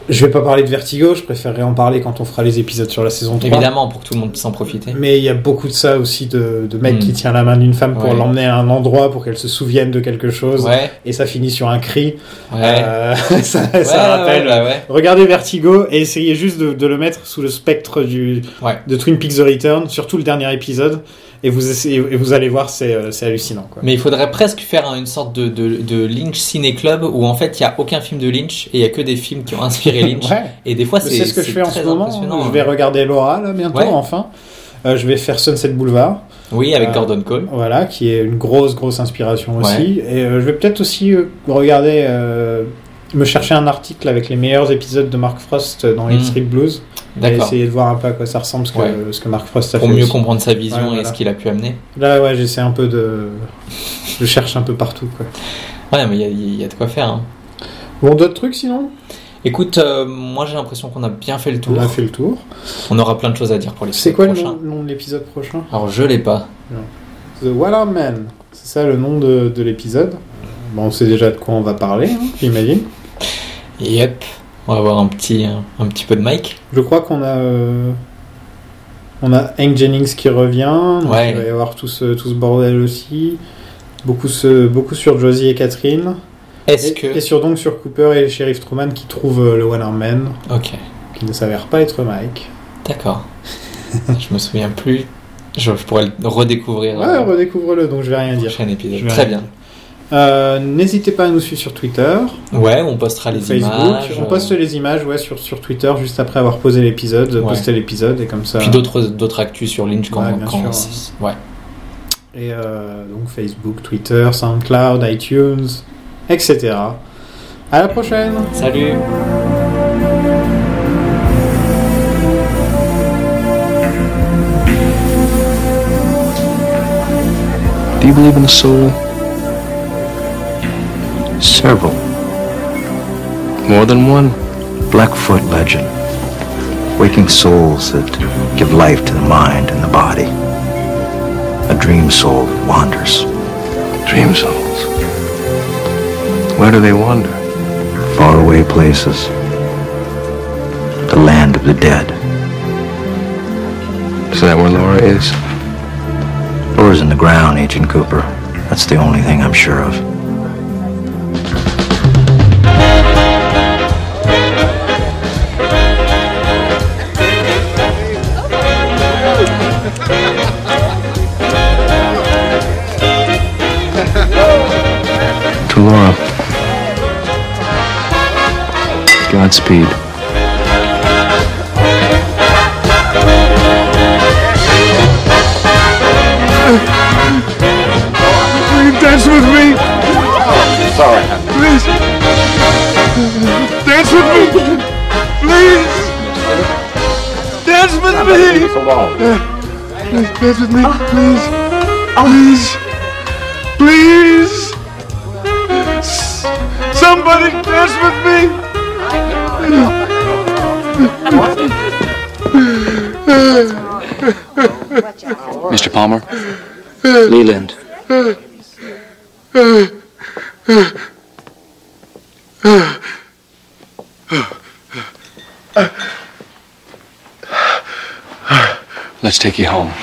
Je vais pas parler de Vertigo, je préférerais en parler quand on fera les épisodes sur la saison 3. Évidemment, pour que tout le monde puisse en profiter. Mais il y a beaucoup de ça aussi, de, de mec qui tient la main d'une femme pour Ouais. l'emmener à un endroit pour qu'elle se souvienne de quelque chose. Ouais, Et ça finit sur un cri. ouais. Euh, ça, ça rappelle. bah ouais. Regardez Vertigo et essayez juste de, de le mettre sous le spectre du, de Twin Peaks The Return, surtout le dernier épisode. Et vous, essayez, et vous allez voir, c'est euh, hallucinant. Quoi. Mais il faudrait presque faire une sorte de, de, de Lynch Ciné Club où en fait il n'y a aucun film de Lynch et il n'y a que des films qui ont inspiré Lynch. Ouais. Et des fois c'est C'est ce que je fais en ce moment. Je hein. vais regarder Laura là bientôt, Ouais. enfin. Euh, je vais faire Sunset Boulevard, Oui, avec Euh, Gordon Cole. voilà, qui est une grosse grosse inspiration Ouais. aussi. Et euh, je vais peut-être aussi regarder, me chercher un article avec les meilleurs épisodes de Mark Frost dans Mm. Hill Street Blues, et D'accord. essayer de voir un peu à quoi ça ressemble, ce que, Ouais. ce que Mark Frost a Pour fait. mieux aussi. comprendre sa vision Ouais, et ce qu'il a pu amener. Là, ouais, j'essaie un peu de, je cherche un peu partout. Quoi. Ouais, mais il y a, il y a de quoi faire. hein. Bon, d'autres trucs sinon? Écoute, euh, moi j'ai l'impression qu'on a bien fait le tour. On a fait le tour. On aura plein de choses à dire pour les C'est quoi le nom, de l'épisode prochain? Alors je l'ai pas. The Waterman. C'est ça le nom de, de l'épisode? Bon, on sait déjà de quoi on va parler, hein, j'imagine. Yep. On va avoir un petit, un, petit peu de Mike. Je crois qu'on a. euh, On a Hank Jennings qui revient. donc Ouais. Il va y avoir tout ce, tout ce bordel aussi. Beaucoup, ce, beaucoup sur Josie et Catherine. Est-ce Et, que. et sur donc sur Cooper et le shérif Truman qui trouvent euh, le Waterman, Ok. qui ne s'avère pas être Mike. D'accord. je me souviens plus. Je, je pourrais le redécouvrir Ouais, euh, redécouvre-le, donc je vais rien dire. prochain épisode. Très rien bien. Euh, N'hésitez pas à nous suivre sur Twitter, Ouais, on postera les Facebook. images. on euh, poste les images ouais, sur, sur Twitter juste après avoir posé l'épisode. Ouais. Poster l'épisode et comme ça. Puis d'autres d'autres actus sur Lynch quand, Ouais, bien quand sûr. c'est- ouais. Et euh, donc Facebook, Twitter, SoundCloud, iTunes, etc. À la prochaine Salut. Do you believe in the soul? Several. More than one? Blackfoot legend. Waking souls that give life to the mind and the body. A dream soul that wanders. Dream souls. Where do they wander? Far away places. The land of the dead. Is that where Laura is? Doors in the ground, Agent Cooper. That's the only thing I'm sure of. Godspeed. Will you dance with me? Sorry. Please. Dance with me. Please. Dance with me. Please dance with me. Ah. Please. Ah. Please. Please. Somebody dance with me. Palmer? Leland. Let's take you home.